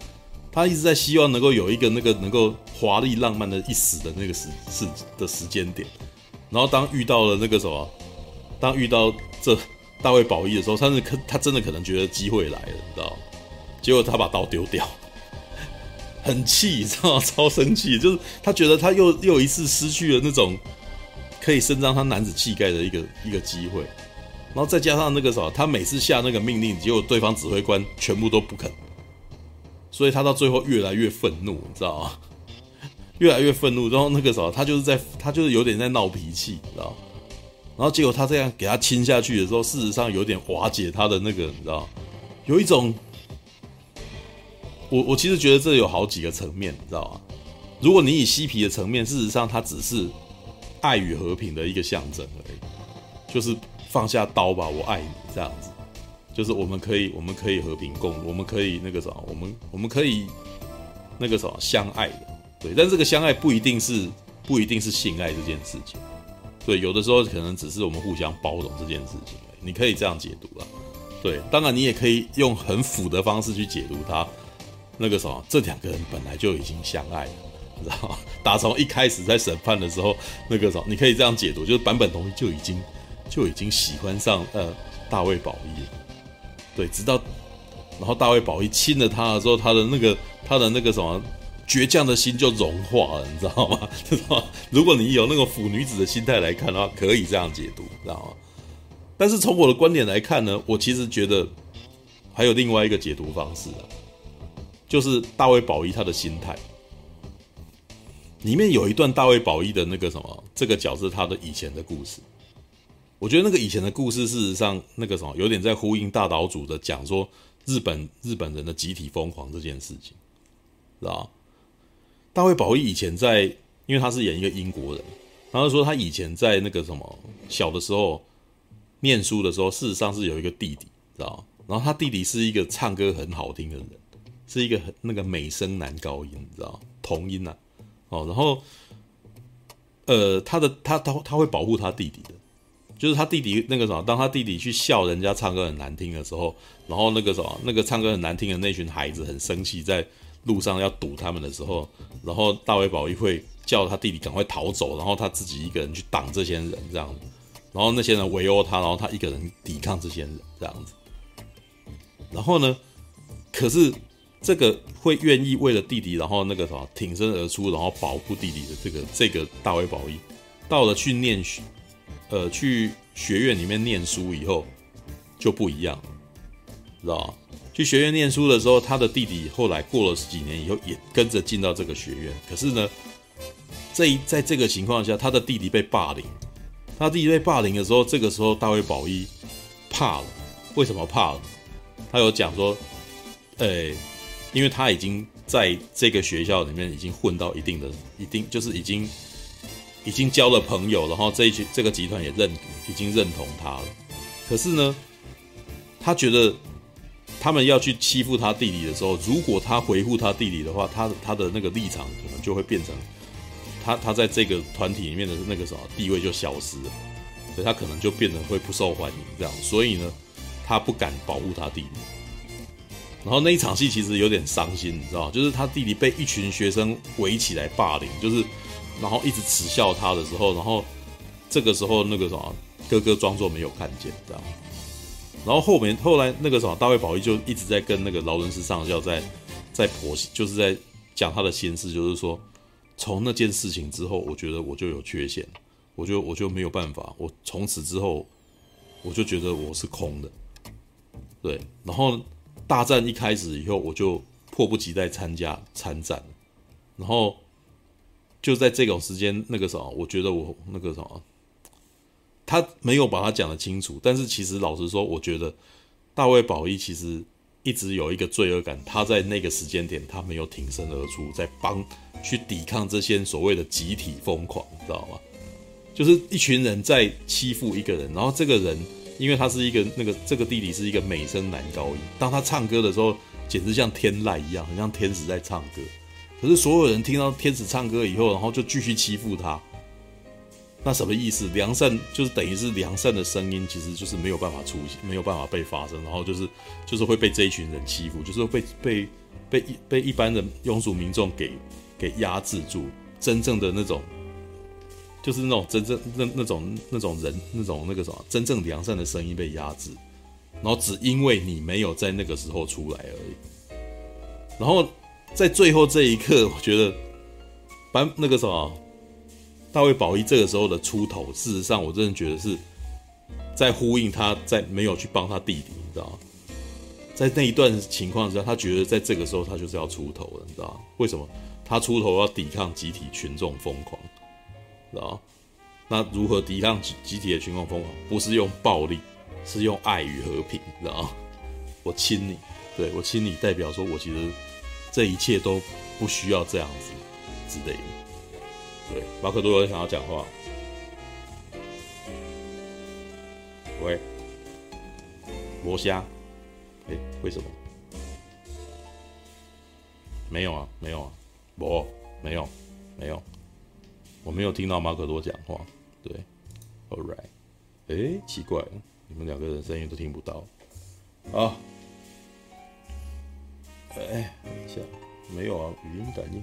他一直在希望能够有一个那个能够华丽浪漫的一死的那个时时的时间点。然后当遇到了那个什么，当遇到这。大卫宝一的时候，他是可他真的可能觉得机会来了，你知道？结果他把刀丢掉，很气，你知道吗？超生气，就是他觉得他又又一次失去了那种可以伸张他男子气概的一个一个机会。然后再加上那个什么，他每次下那个命令，结果对方指挥官全部都不肯，所以他到最后越来越愤怒，你知道吗？越来越愤怒，然后那个什么，他就是在他就是有点在闹脾气，你知道吗？然后结果他这样给他亲下去的时候，事实上有点瓦解他的那个，你知道，有一种我我其实觉得这有好几个层面，你知道吗？如果你以嬉皮的层面，事实上它只是爱与和平的一个象征而已，就是放下刀吧，我爱你这样子，就是我们可以我们可以和平共，我们可以那个什么，我们我们可以那个什么相爱的，对。但这个相爱不一定是不一定是性爱这件事情，对，有的时候可能只是我们互相包容这件事情，你可以这样解读啦。对，当然你也可以用很腐的方式去解读它。那个什么，这两个人本来就已经相爱了，你知道吗？打从一开始在审判的时候，那个什么，你可以这样解读，就是坂本龙一就已经就已经喜欢上呃大卫保一。对，直到然后大卫保一亲了他的时候，他的那个他的那个什么倔强的心就融化了，你知道吗？知道吗？如果你有那个腐女子的心态来看的话，可以这样解读，知道吗？但是从我的观点来看呢，我其实觉得还有另外一个解读方式啊，就是大卫保一他的心态里面有一段大卫保一的那个什么这个角色他的以前的故事，我觉得那个以前的故事事实上那个什么有点在呼应大岛主的讲说日本日本人的集体疯狂这件事情，知道吗？大卫保一以前在，因为他是演一个英国人，然后说他以前在那个什么小的时候。念书的时候，事实上是有一个弟弟，知道？然后他弟弟是一个唱歌很好听的人，是一个很那个美声男高音，你知道？童音呐、啊，哦，然后，呃，他的他他他会保护他弟弟的，就是他弟弟那个什么，当他弟弟去笑人家唱歌很难听的时候，然后那个什么，那个唱歌很难听的那群孩子很生气，在路上要堵他们的时候，然后大卫保一会叫他弟弟赶快逃走，然后他自己一个人去挡这些人，这样子。然后那些人围殴他，然后他一个人抵抗这些人这样子。然后呢，可是这个会愿意为了弟弟，然后那个什么挺身而出，然后保护弟弟的这个这个大卫保一，到了去念学，呃，去学院里面念书以后就不一样了，知道吗？去学院念书的时候，他的弟弟后来过了十几年以后也跟着进到这个学院。可是呢，这一在这个情况下，他的弟弟被霸凌。他弟弟被霸凌的时候，这个时候大卫保一怕了。为什么怕了？他有讲说，诶、因为他已经在这个学校里面已经混到一定的、一定就是已经已经交了朋友，然后这一群这个集团也认已经认同他了。可是呢，他觉得他们要去欺负他弟弟的时候，如果他回复他弟弟的话，他的他的那个立场可能就会变成。他他在这个团体里面的那个什么地位就消失了，所以他可能就变得会不受欢迎这样，所以呢，他不敢保护他弟弟。然后那一场戏其实有点伤心，你知道吗？就是他弟弟被一群学生围起来霸凌，就是然后一直耻笑他的时候，然后这个时候那个什么哥哥装作没有看见这样，然后后面后来那个什么大卫保一就一直在跟那个劳伦斯上校在在婆媳，就是在讲他的心事，就是说。从那件事情之后，我觉得我就有缺陷，我就我就没有办法，我从此之后，我就觉得我是空的，对。然后大战一开始以后，我就迫不及待参加参战，然后就在这种时间，那个什么，我觉得我那个什么，他没有把他讲得清楚，但是其实老实说，我觉得大卫保一其实。一直有一个罪恶感，他在那个时间点，他没有挺身而出，在帮去抵抗这些所谓的集体疯狂，你知道吗？就是一群人在欺负一个人，然后这个人因为他是一个那个这个弟弟是一个美声男高音，当他唱歌的时候，简直像天籁一样，很像天使在唱歌。可是所有人听到天使唱歌以后，然后就继续欺负他。那什么意思？良善就是等于是良善的声音，其实就是没有办法出现，没有办法被发声，然后就是就是会被这一群人欺负，就是被被被一被一般的庸俗民众给给压制住。真正的那种，就是那种真正那那种那种人那种那个什么真正良善的声音被压制，然后只因为你没有在那个时候出来而已。然后在最后这一刻，我觉得把那个什么。大卫保一这个时候的出头，事实上，我真的觉得是在呼应他在没有去帮他弟弟，你知道吗？在那一段情况之下，他觉得在这个时候他就是要出头了，你知道吗？为什么？他出头要抵抗集体群众疯狂，知道吗？那如何抵抗集集体的群众疯狂？不是用暴力，是用爱与和平，知道吗？我亲你，对，我亲你，代表说我其实这一切都不需要这样子之类的。对，马可多罗想要讲话。喂，罗虾，哎，为什么？没有啊，没有啊，不，没有，没有，我没有听到马可多讲话。对，All right，哎，奇怪，你们两个人声音都听不到。啊，哎，等一下，没有啊，语音感应。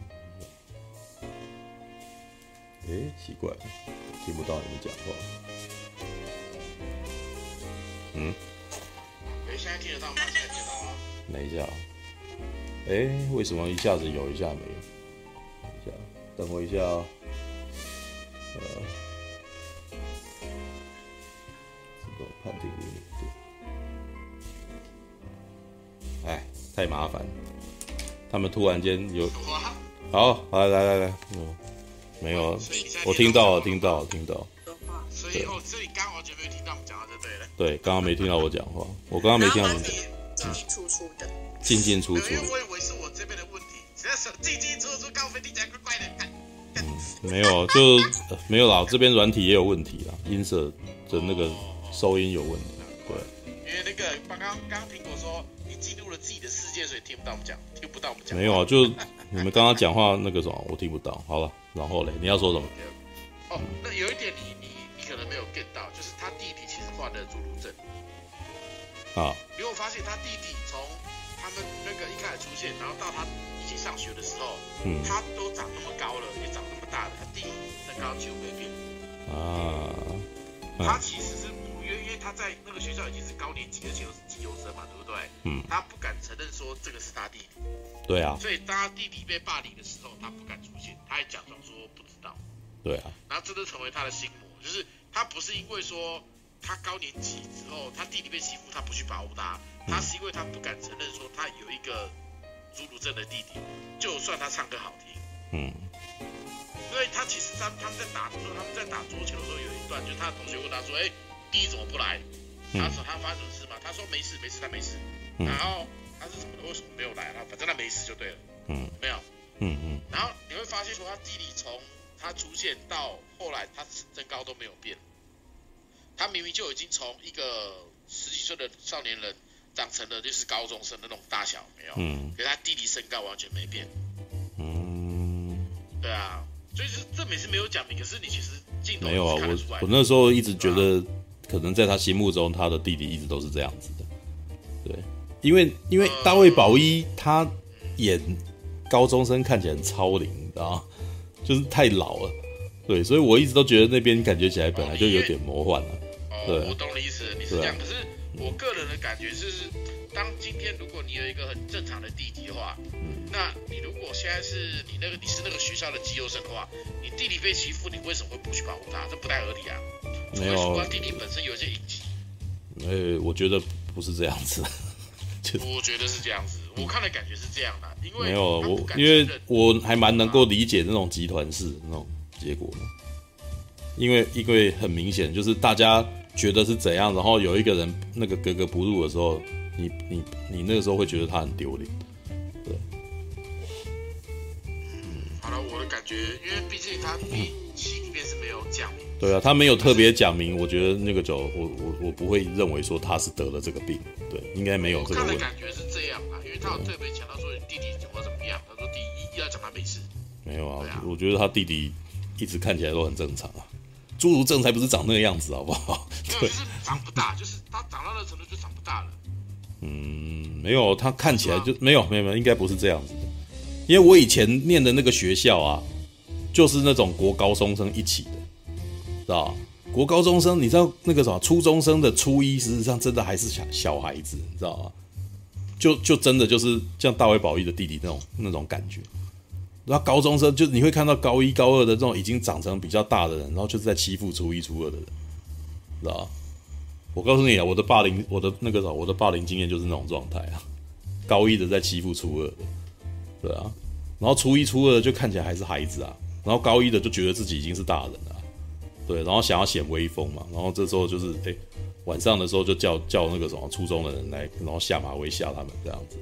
哎，奇怪，听不到你们讲话。嗯？哎，现在听得到吗？现在听得到吗？等一下。哎，为什么一下子有，一下没有？等一下，等我一下啊。呃，这个判定有点对。哎，太麻烦。他们突然间有。好，来来来来，嗯。没有，我听到了，听到了，听到了。所以哦，这里刚完全没有听到我们讲话就对了。对，刚刚没听到我讲话，我刚刚没听到你讲。进进出出的。进进出出。因为我以为是我这边的问题，只要是进进出出，高飞听起来怪怪的。嗯，没有，就 没有啦。这边软体也有问题啦，音色的那个收音有问题。对。因为那个刚刚刚苹果说你进入了自己的世界，所以听不到我们讲，听不到我们讲。没有啊，就你们刚刚讲话那个什么，我听不到。好了。然后嘞，你要说什么？哦，那有一点你你你可能没有 get 到，就是他弟弟其实患了侏儒症。啊。因为我发现他弟弟从他们那个一开始出现，然后到他一起上学的时候，嗯，他都长那么高了，也长那么大了，他弟弟身高几乎没变。啊。他其实是他在那个学校已经是高年级，而且又是资优生嘛，对不对？嗯。他不敢承认说这个是他弟弟。对啊。所以当他弟弟被霸凌的时候，他不敢出现，他还假装说不知道。对啊，然后这都成为他的心魔，就是他不是因为说他高年级之后他弟弟被欺负，他不去保护他，他是因为他不敢承认说他有一个侏儒症的弟弟，就算他唱歌好听，嗯，因为他其实他他们在打的时候，他们在打桌球的时候有一段，就是他的同学问他说，哎，弟弟怎么不来？他说他发生什么事吗？他说没事没事，他没事。然后他是什么？为什么没有来？他反正他没事就对了。嗯，没有。嗯嗯。然后你会发现说他弟弟从他出现到后来，他身高都没有变。他明明就已经从一个十几岁的少年人长成了就是高中生的那种大小，没有。嗯。可是他弟弟身高完全没变。嗯。对啊，所以是这每次没有讲明，可是你其实镜头没有啊。我我那时候一直觉得，可能在他心目中，他的弟弟一直都是这样子的。对，因为因为大卫宝一他演高中生看起来很超龄，你知道吗？就是太老了，对，所以我一直都觉得那边感觉起来本来就有点魔幻了。哦，对我懂你意思，你是这样。啊、可是我个人的感觉就是，当今天如果你有一个很正常的弟弟的话，嗯，那你如果现在是你那个你是那个学校的资优生的话，你弟弟被欺负，你为什么会不去保护他？这不太合理啊。没有，弟弟本身有一些隐疾。呃，我觉得不是这样子。我觉得是这样子。我看的感觉是这样的，因为没有我，因为我还蛮能够理解那种集团式那种结果的，因为因为很明显就是大家觉得是怎样，然后有一个人那个格格不入的时候，你你你那个时候会觉得他很丢脸，对。嗯，好了，我的感觉，因为毕竟他第七里面是没有讲明，对啊，他没有特别讲明，我觉得那个酒我我我不会认为说他是得了这个病，对，应该没有这个问题。他有特别强调说你弟弟怎么怎么样，他说第一要讲他没事，没有啊，啊我觉得他弟弟一直看起来都很正常啊，侏儒症才不是长那个样子好不好？对，就是长不大，就是他长到那程度就长不大了。嗯，没有，他看起来就没有没有没有，应该不是这样子的，因为我以前念的那个学校啊，就是那种国高中生一起的，知道吧？国高中生，你知道那个什么初中生的初一，事实上真的还是小小孩子，你知道吗？就就真的就是像大卫宝玉的弟弟那种那种感觉，然后高中生就你会看到高一高二的这种已经长成比较大的人，然后就是在欺负初一初二的人，知道吧？我告诉你啊，我的霸凌，我的那个啥，我的霸凌经验就是那种状态啊。高一的在欺负初二的，对啊，然后初一初二的就看起来还是孩子啊，然后高一的就觉得自己已经是大人了，对，然后想要显威风嘛，然后这时候就是哎。欸晚上的时候就叫叫那个什么初中的人来，然后下马威吓他们这样子，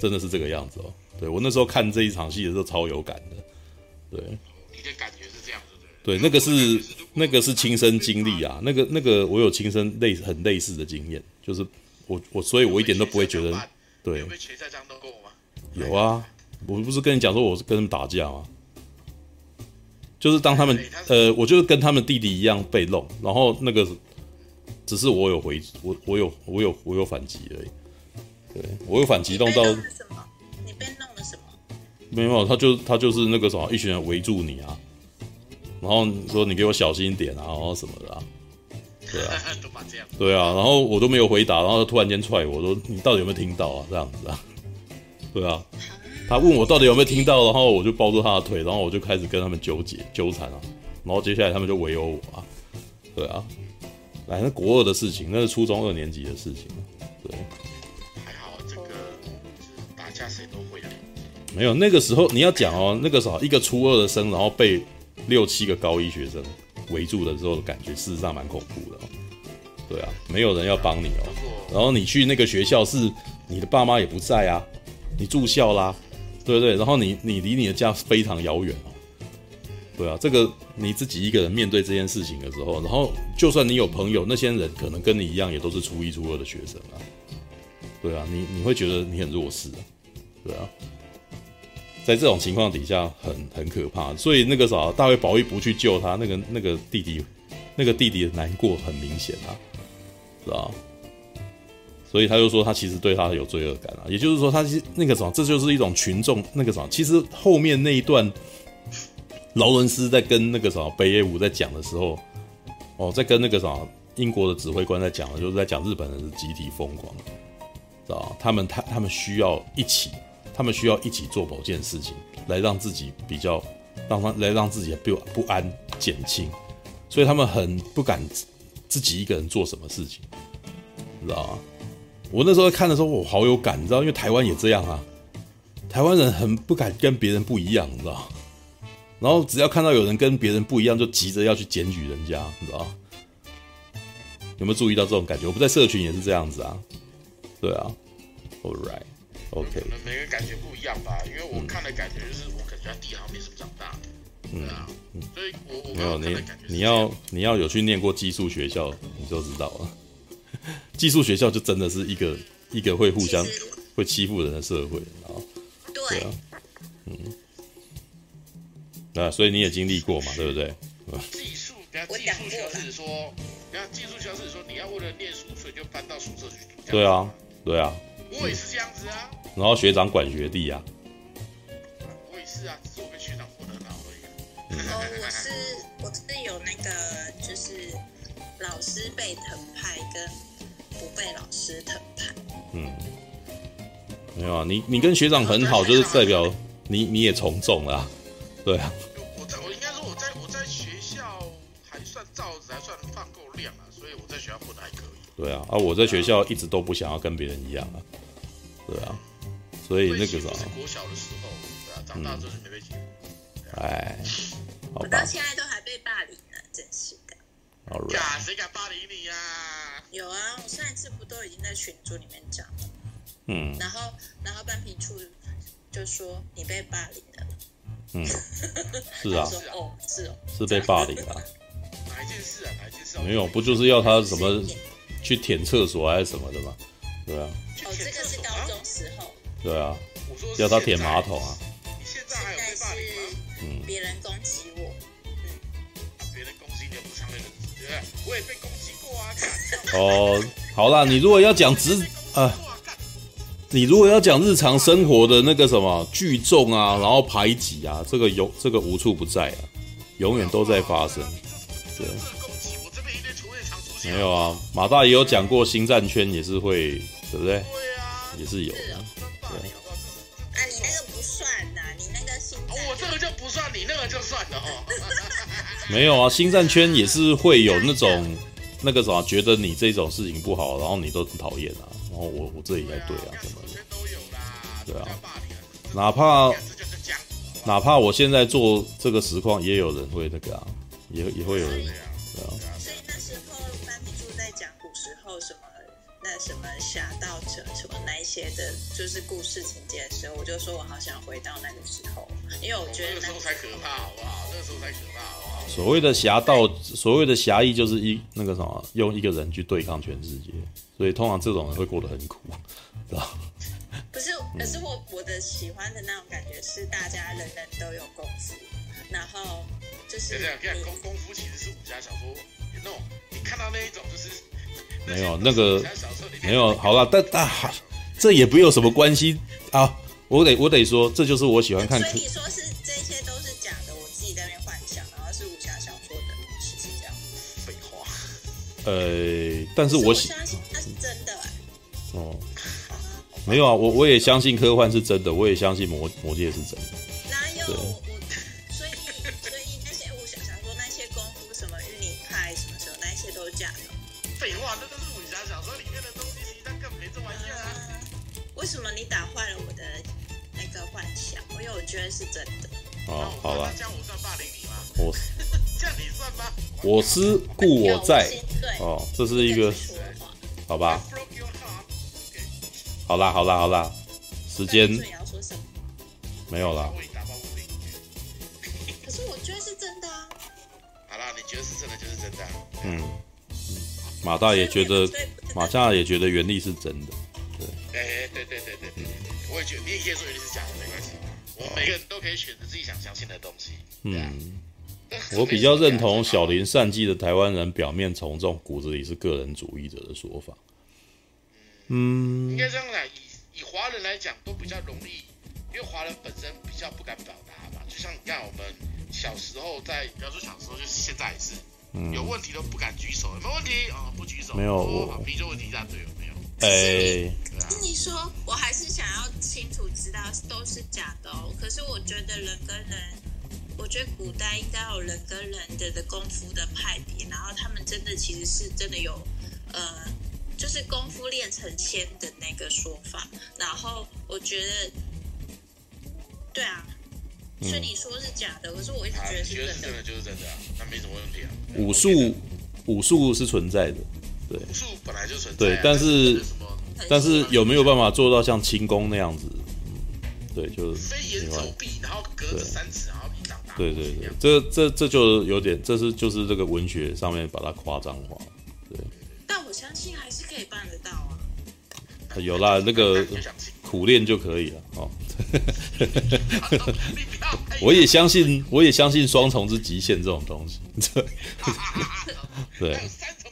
真的是这个样子哦。对我那时候看这一场戏的时候超有感的，对。
你的感觉是这样子的。
对，那个是那个是亲身经历啊，那个那个我有亲身类很类似的经验，就是我我所以我一点都不会觉得，对。有被拳赛这样弄过吗？有啊，我不是跟你讲说我是跟他们打架吗？就是当他们呃，我就是跟他们弟弟一样被弄，然后那个只是我有回我我有我有我有反击而已。对，我有反击动到。
你被弄了什么？
没有，他就他就是那个什么，一群人围住你啊。然后说你给我小心一点啊，然后什么的啊，对啊，对啊，然后我都没有回答，然后他突然间踹我说你到底有没有听到啊？这样子啊，对啊，他问我到底有没有听到，然后我就抱住他的腿，然后我就开始跟他们纠结纠缠啊，然后接下来他们就围殴我啊，对啊，来那国二的事情，那是初中二年级的事情，对，
还好这个打架谁都会啊，
没有那个时候你要讲哦，那个时候一个初二的生，然后被。六七个高一学生围住的时候感觉，事实上蛮恐怖的。对啊，没有人要帮你哦。然后你去那个学校，是你的爸妈也不在啊，你住校啦，对不对？然后你你离你的家非常遥远哦。对啊，这个你自己一个人面对这件事情的时候，然后就算你有朋友，那些人可能跟你一样，也都是初一初二的学生啊。对啊，你你会觉得你很弱势啊。对啊。在这种情况底下很，很可怕，所以那个啥，大卫宝玉不去救他，那个那个弟弟，那个弟弟的难过很明显啊，是吧？所以他就说，他其实对他有罪恶感啊，也就是说，他是那个什么，这就是一种群众那个什么。其实后面那一段，劳伦斯在跟那个什么北野武在讲的时候，哦，在跟那个什么英国的指挥官在讲的，就是在讲日本人的集体疯狂，知道他们他他们需要一起。他们需要一起做某件事情，来让自己比较，让他来让自己不不安减轻，所以他们很不敢自己一个人做什么事情，你知道吗？我那时候看的时候，我好有感，你知道，因为台湾也这样啊，台湾人很不敢跟别人不一样，你知道，然后只要看到有人跟别人不一样，就急着要去检举人家，你知道，有没有注意到这种感觉？我不在社群也是这样子啊，对啊，All right。OK，
可能每个感觉不一样吧，因为我看的感觉就是我感觉他弟好像没什么长大，嗯啊，所以我我没有你
你要你要有去念过寄宿学校，你就知道了。寄宿学校就真的是一个一个会互相会欺负人的社会啊，对啊，嗯，那，所以你也经历过嘛，对不对？
寄宿，等下寄宿学校是说，等下寄宿学校是说你要为了念书，所以就搬到宿舍去住。
对啊，对啊，
我也是这样子啊。
然后学长管学弟啊，
我也是啊，只是我跟学长混得很好而已。
嗯、哦，我是我是有那个，就是老师被疼派跟不被老师疼派。
嗯，没有啊，你你跟学长很好，就是代表你你也从众了，对啊。
我在我应该说我在我在学校还算罩子，还算放够量啊，所以我在学校混得还可以。
对啊，啊，我在学校一直都不想要跟别人一样啊，对啊。所以那个啥，
国小的时候，对啊，长大之后就没被欺负。
哎，
我到现在都还被霸凌呢，真是的。
好了，
谁敢霸凌你呀？
有啊，我上一次不都已经在群组里面讲了。
嗯。
然后，然后班评处就说你被霸凌了。
嗯。是啊。
哦，是哦。
是被霸凌啊。
哪一件事啊？哪一件事？
没有，不就是要他什么去舔厕所还是什么的吗？对啊。
哦，这个是高中时候。
对啊，要他舔马桶啊！
你现在还有被霸凌吗？
嗯，别人攻击我，
嗯，别人攻击你对？我也被攻击过啊！
哦，好啦，你如果要讲直啊，你如果要讲日常生活的那个什么聚众啊，然后排挤啊，这个有这个无处不在啊，永远都在发生。对，没有啊，马大也有讲过，星战圈也是会，对不对？对啊，也是有没有啊，星战圈也是会有那种那个啥，觉得你这种事情不好，然后你都很讨厌啊，然后我我这里才对啊，什么的，对啊，哪怕哪怕我现在做这个实况，也有人会那个啊，也也会有人，对啊。
所以那时候班比柱在讲古时候什么那什么侠盗者什么那一些的，就是故事情节的时候，我就说我好想回到那个时候，因为我觉得
那个时候才可怕，好不好？那个时候才可怕，好不好？
所谓的侠盗，所谓的侠义，就是一那个什么，用一个人去对抗全世界，所以通常这种人会过得很苦，知道？
不是，可是我我的喜欢的那种感觉是，大家人人都有功夫，然后就是
功功夫其实是武侠小说那种，你看到那一种就是
没有那个没有好了，但但好，这也不有什么关系啊。我得我得说，这就是我喜欢看。
所以你说是这些都是假的，我自己在那边幻想，然后是武侠小说的是这样。
废话。
呃，但是我
相信它是真的、欸。
哦。没有啊，我我也相信科幻是真的，我也相信魔魔界是真的。
哪有是真的。
哦，好吧。
这样我算霸凌你吗？
我
这样你算吗？
我思故我在。哦，这是一个。好吧。好啦好啦好啦，时间没有啦。
可是我觉得是真的啊。
好啦，你觉得是真的就是真的。
嗯，马大也觉得，马大也觉得原力是真的。对。
哎，对对对对对我也觉得，你也可以说原力是假的，每个人都可以选择自己想相信的东西。
嗯。我比较认同小林善记的台湾人表面从众，骨子里是个人主义者的说法。嗯，
应该这样讲，以以华人来讲都比较容易，因为华人本身比较不敢表达嘛。就像你看我们小时候在，比方说小时候，就是现在也是，嗯、有问题都不敢举手，有没有问题哦，不举手，
没有，
我比如说问题一大堆，有没有？
哎、欸，
跟你说，我还是想要清楚知道都是假的哦。可是我觉得人跟人，我觉得古代应该有人跟人的的功夫的派别，然后他们真的其实是真的有，呃。就是功夫练成仙的那个说法，然后我觉得，对啊，所以你说是假的，可是我一直觉得是真的。
真的就是真的啊，那没什么问题啊。
武术，武术是存在的，对。
武术本来就存在。
对，但是，但是有没有办法做到像轻功那样子？对，就是
飞檐走壁，然后隔着三尺，然后一掌打。
对对对，这这这就有点，这是就是这个文学上面把它夸张化，对。
但我相信还是。可以办得到啊！
有啦，那个苦练就可以了哦。我也相信，我也相信双重之极限这种东西。对，
三重之极限。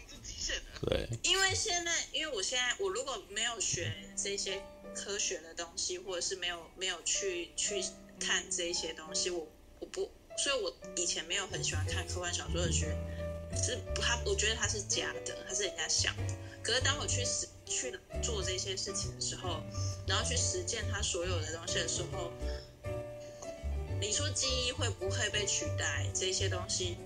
对，
因为现在，因为我现在，我如果没有学这些科学的东西，或者是没有没有去去看这些东西，我我不，所以我以前没有很喜欢看科幻小说的学。是他，我觉得他是假的，他是人家想的。可是当我去实去做这些事情的时候，然后去实践他所有的东西的时候，你说记忆会不会被取代？这些东西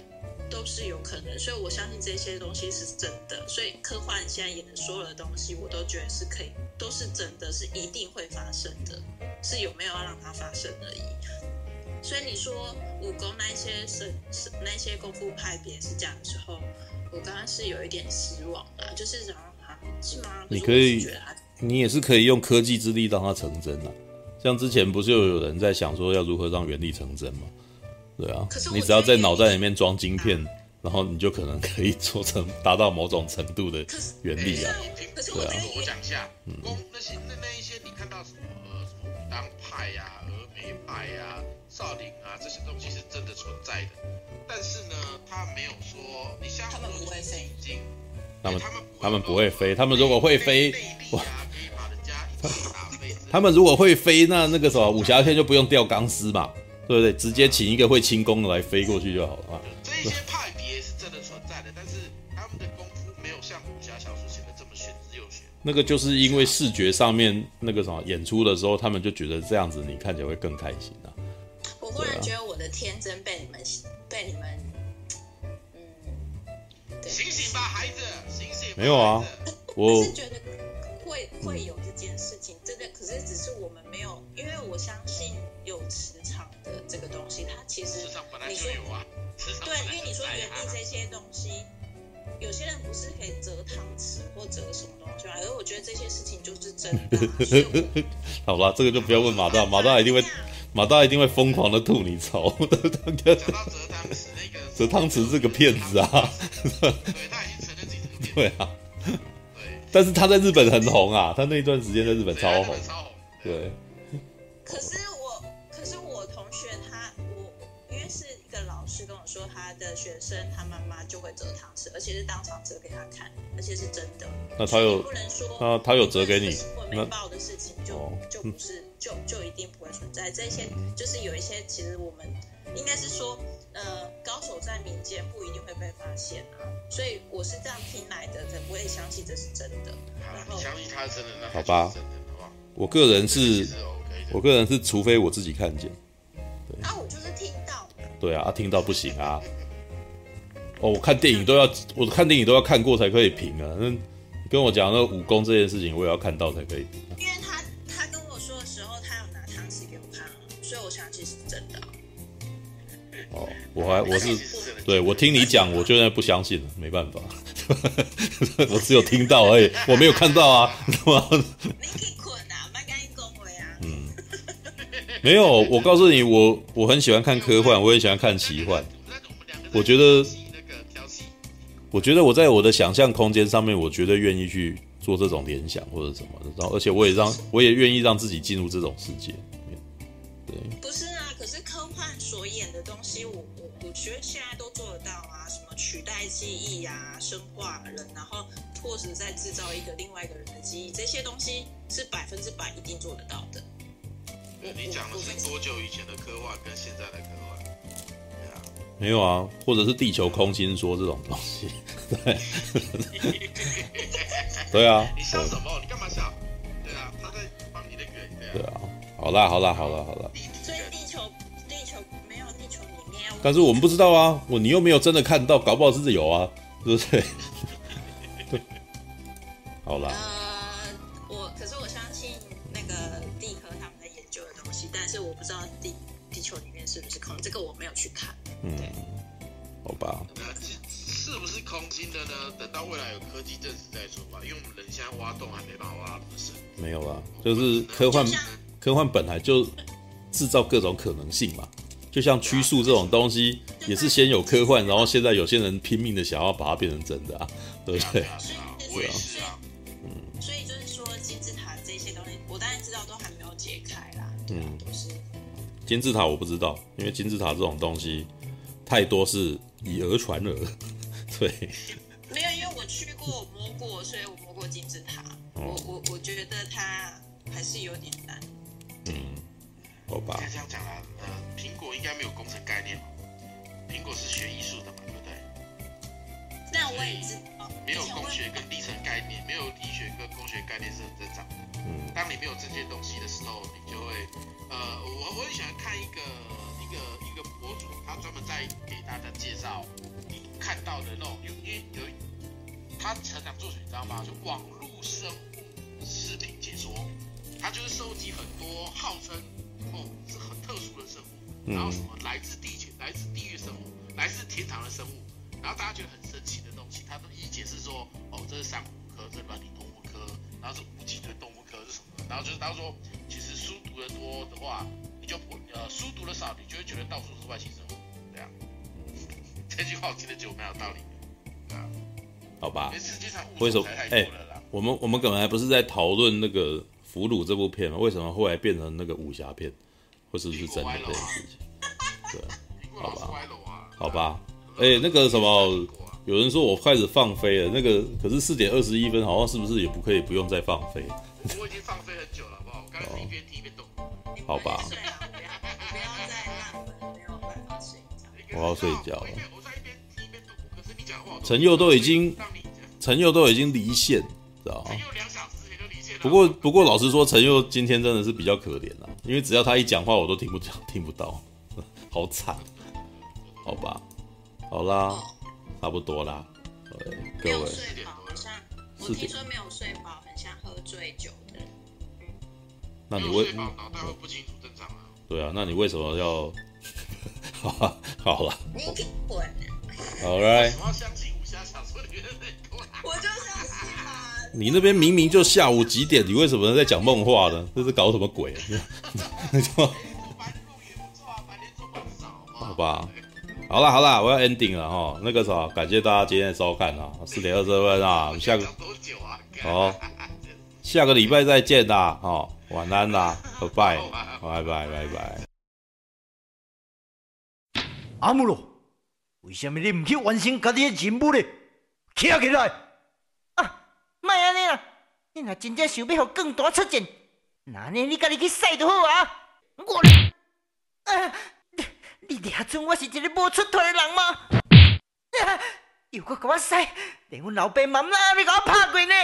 都是有可能，所以我相信这些东西是真的。所以科幻现在演的所有的东西，我都觉得是可以，都是真的，是一定会发生的，是有没有要让它发生而已。所以你说武功那些是是那些功夫派别是这样的时候，我刚刚是有一点失望啊，就是然后啊，是吗？
你可以，你也是可以用科技之力让它成真啊。像之前不是有有人在想说要如何让原力成真吗？对啊，你只要在脑袋里面装晶片，然后你就可能可以做成达到某种程度的原理啊。
可是我讲一下，公那些那那一些你看到什么呃什么武当派呀、峨眉派呀。少林啊，这些东西是真的存在的，但是呢，他没有说你像他们不会飞，
他们他们不会飞，他们如果会飞，哇，他们如果会飞，那那个什么武侠片就不用吊钢丝嘛，对不对？直接请一个会轻功的来飞过去就好了啊。
这一些派别是真的存在的，但是他们的功夫没有像武侠小说写的这么玄之又玄。
那个就是因为视觉上面那个什么演出的时候，他们就觉得这样子你看起来会更开心啊。
我忽然觉得我的天真被你们、被你们，
嗯，醒醒吧，孩子，醒醒！
没有啊，
我是觉得会会有这件事情，真的，可是只是我们没有，因为我相信有磁场的这个东西，它其实
磁场本来就有啊，
对，因为你说原地这些东西，有些人不是可以折汤匙或折什么东西嘛？可是我觉得这些事情就是真的、
好吧，这个就不要问马大，马大一定会，马大一定会疯狂的吐你槽。
讲到折汤匙那个，
折汤匙是个骗子啊！
对，他已经承认自己是骗子。
对啊，
对，
但是他在日本很红啊，他那一段时间在日本超红。
超红。
对。
可是生他妈妈就会折糖吃，而且是当场折给他看，而且是真的。
那他有
不能说，
那他有折给你？
我没报的事情就就不是就就一定不会存在。这些就是有一些，其实我们应该是说，呃，高手在民间不一定会被发现啊。所以我是这样听来的，才不会相信这是真的。然后
你相信他是真的，那
好吧？我个人是。我个人是，除非我自己看见，对
啊，我就是听到，
对啊，听到不行啊。哦，我看电影都要，我看电影都要看过才可以评啊。那跟我讲那武功这件事情，我也要看到才可以评啊。
因为他他跟我说的时候，他有拿汤匙给我看，所以我相信是真的。
哦，我还我是，对我听你讲，我就在不相信了，没办法，我只有听到而已，我没有看到啊。没有，我告诉你，我我很喜欢看科幻，我也喜欢看奇幻。我觉得，我觉得我在我的想象空间上面，我绝对愿意去做这种联想或者什么的。然后，而且我也让我也愿意让自己进入这种世界。对，
不是啊，可是科幻所演的东西，我我我觉得现在都做得到啊，什么取代记忆啊，生化人，然后或者再制造一个另外一个人的记忆，这些东西是百分之百一定做得到的。
你讲的是多久以前的科幻跟现在的科幻？
没有啊，或者是地球空心说这种东西，对，对啊。
你笑什么？你干嘛笑？对啊，他在帮你的圆。
对啊，好啦，好啦，好啦，好啦。
所以地球，地球没有地球里面。
但是我们不知道啊，我你又没有真的看到，搞不好是有啊，对不对？好啦。好吧。
是不是空心的呢？等到未来有科技证实再说吧。因为我们人现在挖洞还没办法挖那么深。
没有啦，就是科幻，科幻本来就制造各种可能性嘛。就像曲速这种东西，也是先有科幻，然后现在有些人拼命的想要把它变成真的啊，对不对？
我也是啊。
嗯。所以就是说，金字塔这些东西，我当然知道都还没有解开啦。嗯，都是。
金字塔我不知道，因为金字塔这种东西太多是以讹传讹，对。
没有，因为我去过，我摸过，所以我摸过金字塔。哦、我我我觉得它还是有点难。
嗯，好吧。
这样讲啦，呃，苹果应该没有工程概念嘛？苹果是学艺术的嘛，对不对？
那我也知道。
没有工学跟底层概念，没有力学跟工学概念是很正常的。嗯。当你没有这些东西的时候，你就会。呃，我我很喜欢看一个一个一个博主，他专门在给大家介绍你看到的那种，有因为有他成长做什么你知道吗？就网络生物视频解说，他就是收集很多号称哦是很特殊的生物，然后什么来自地球、来自地狱生物、来自天堂的生物，然后大家觉得很神奇的东西，他都一解释说哦这是珊瑚科，这是软体动物科，然后是无脊椎动物科是什么？然后就是他说其实。书读得多的话，你就不呃；书读的少，你就会觉得到处是外星生物。这句话我听得就蛮有道理的，对啊。
好吧。为什么？哎、欸，我们我们本来不是在讨论那个《俘虏》这部片吗？为什么后来变成那个武侠片？或是不是真的这件事情？对，好吧，好吧。哎、欸，那个什么，有人说我开始放飞了，那个可是四点二十一分，好像是不是也不可以不用再放飞？
我已经放飞很久了，好不好？我刚刚一边听一边动。
好吧。我要睡觉了。陈佑都已经，陈佑都已经离线，知道吗？不过不过，老实说，陈佑今天真的是比较可怜了，因为只要他一讲话，我都听不讲，听不到，好惨。好吧，好啦，差不多啦。各位，
我聽說沒有睡，很像喝。醉酒的，
那你为脑袋会不清楚正常啊？对啊，那你为什么要？好啊，好了。
你滚！
好来。
我要相信武侠小说
我就相信嘛。
你那边明明就下午几点，你为什么在讲梦话呢？这是搞什么鬼？那就好吧，好啦好啦，我要 ending 了哈。那个啥，感谢大家今天的收看啊，四点二十分啊，下个好，下个礼拜再见啦，哦，晚安啦，拜拜，拜拜拜拜。
阿姆罗，为什么你唔去完成家己的任务呢？起来！
啊，莫安尼啦，你若真正想要让更大出战，那呢你家己去使就好啊。我，啊，你你还准我是一个无出头的人吗？啊，又搁给我使，连阮老爸妈妈你给我拍过呢。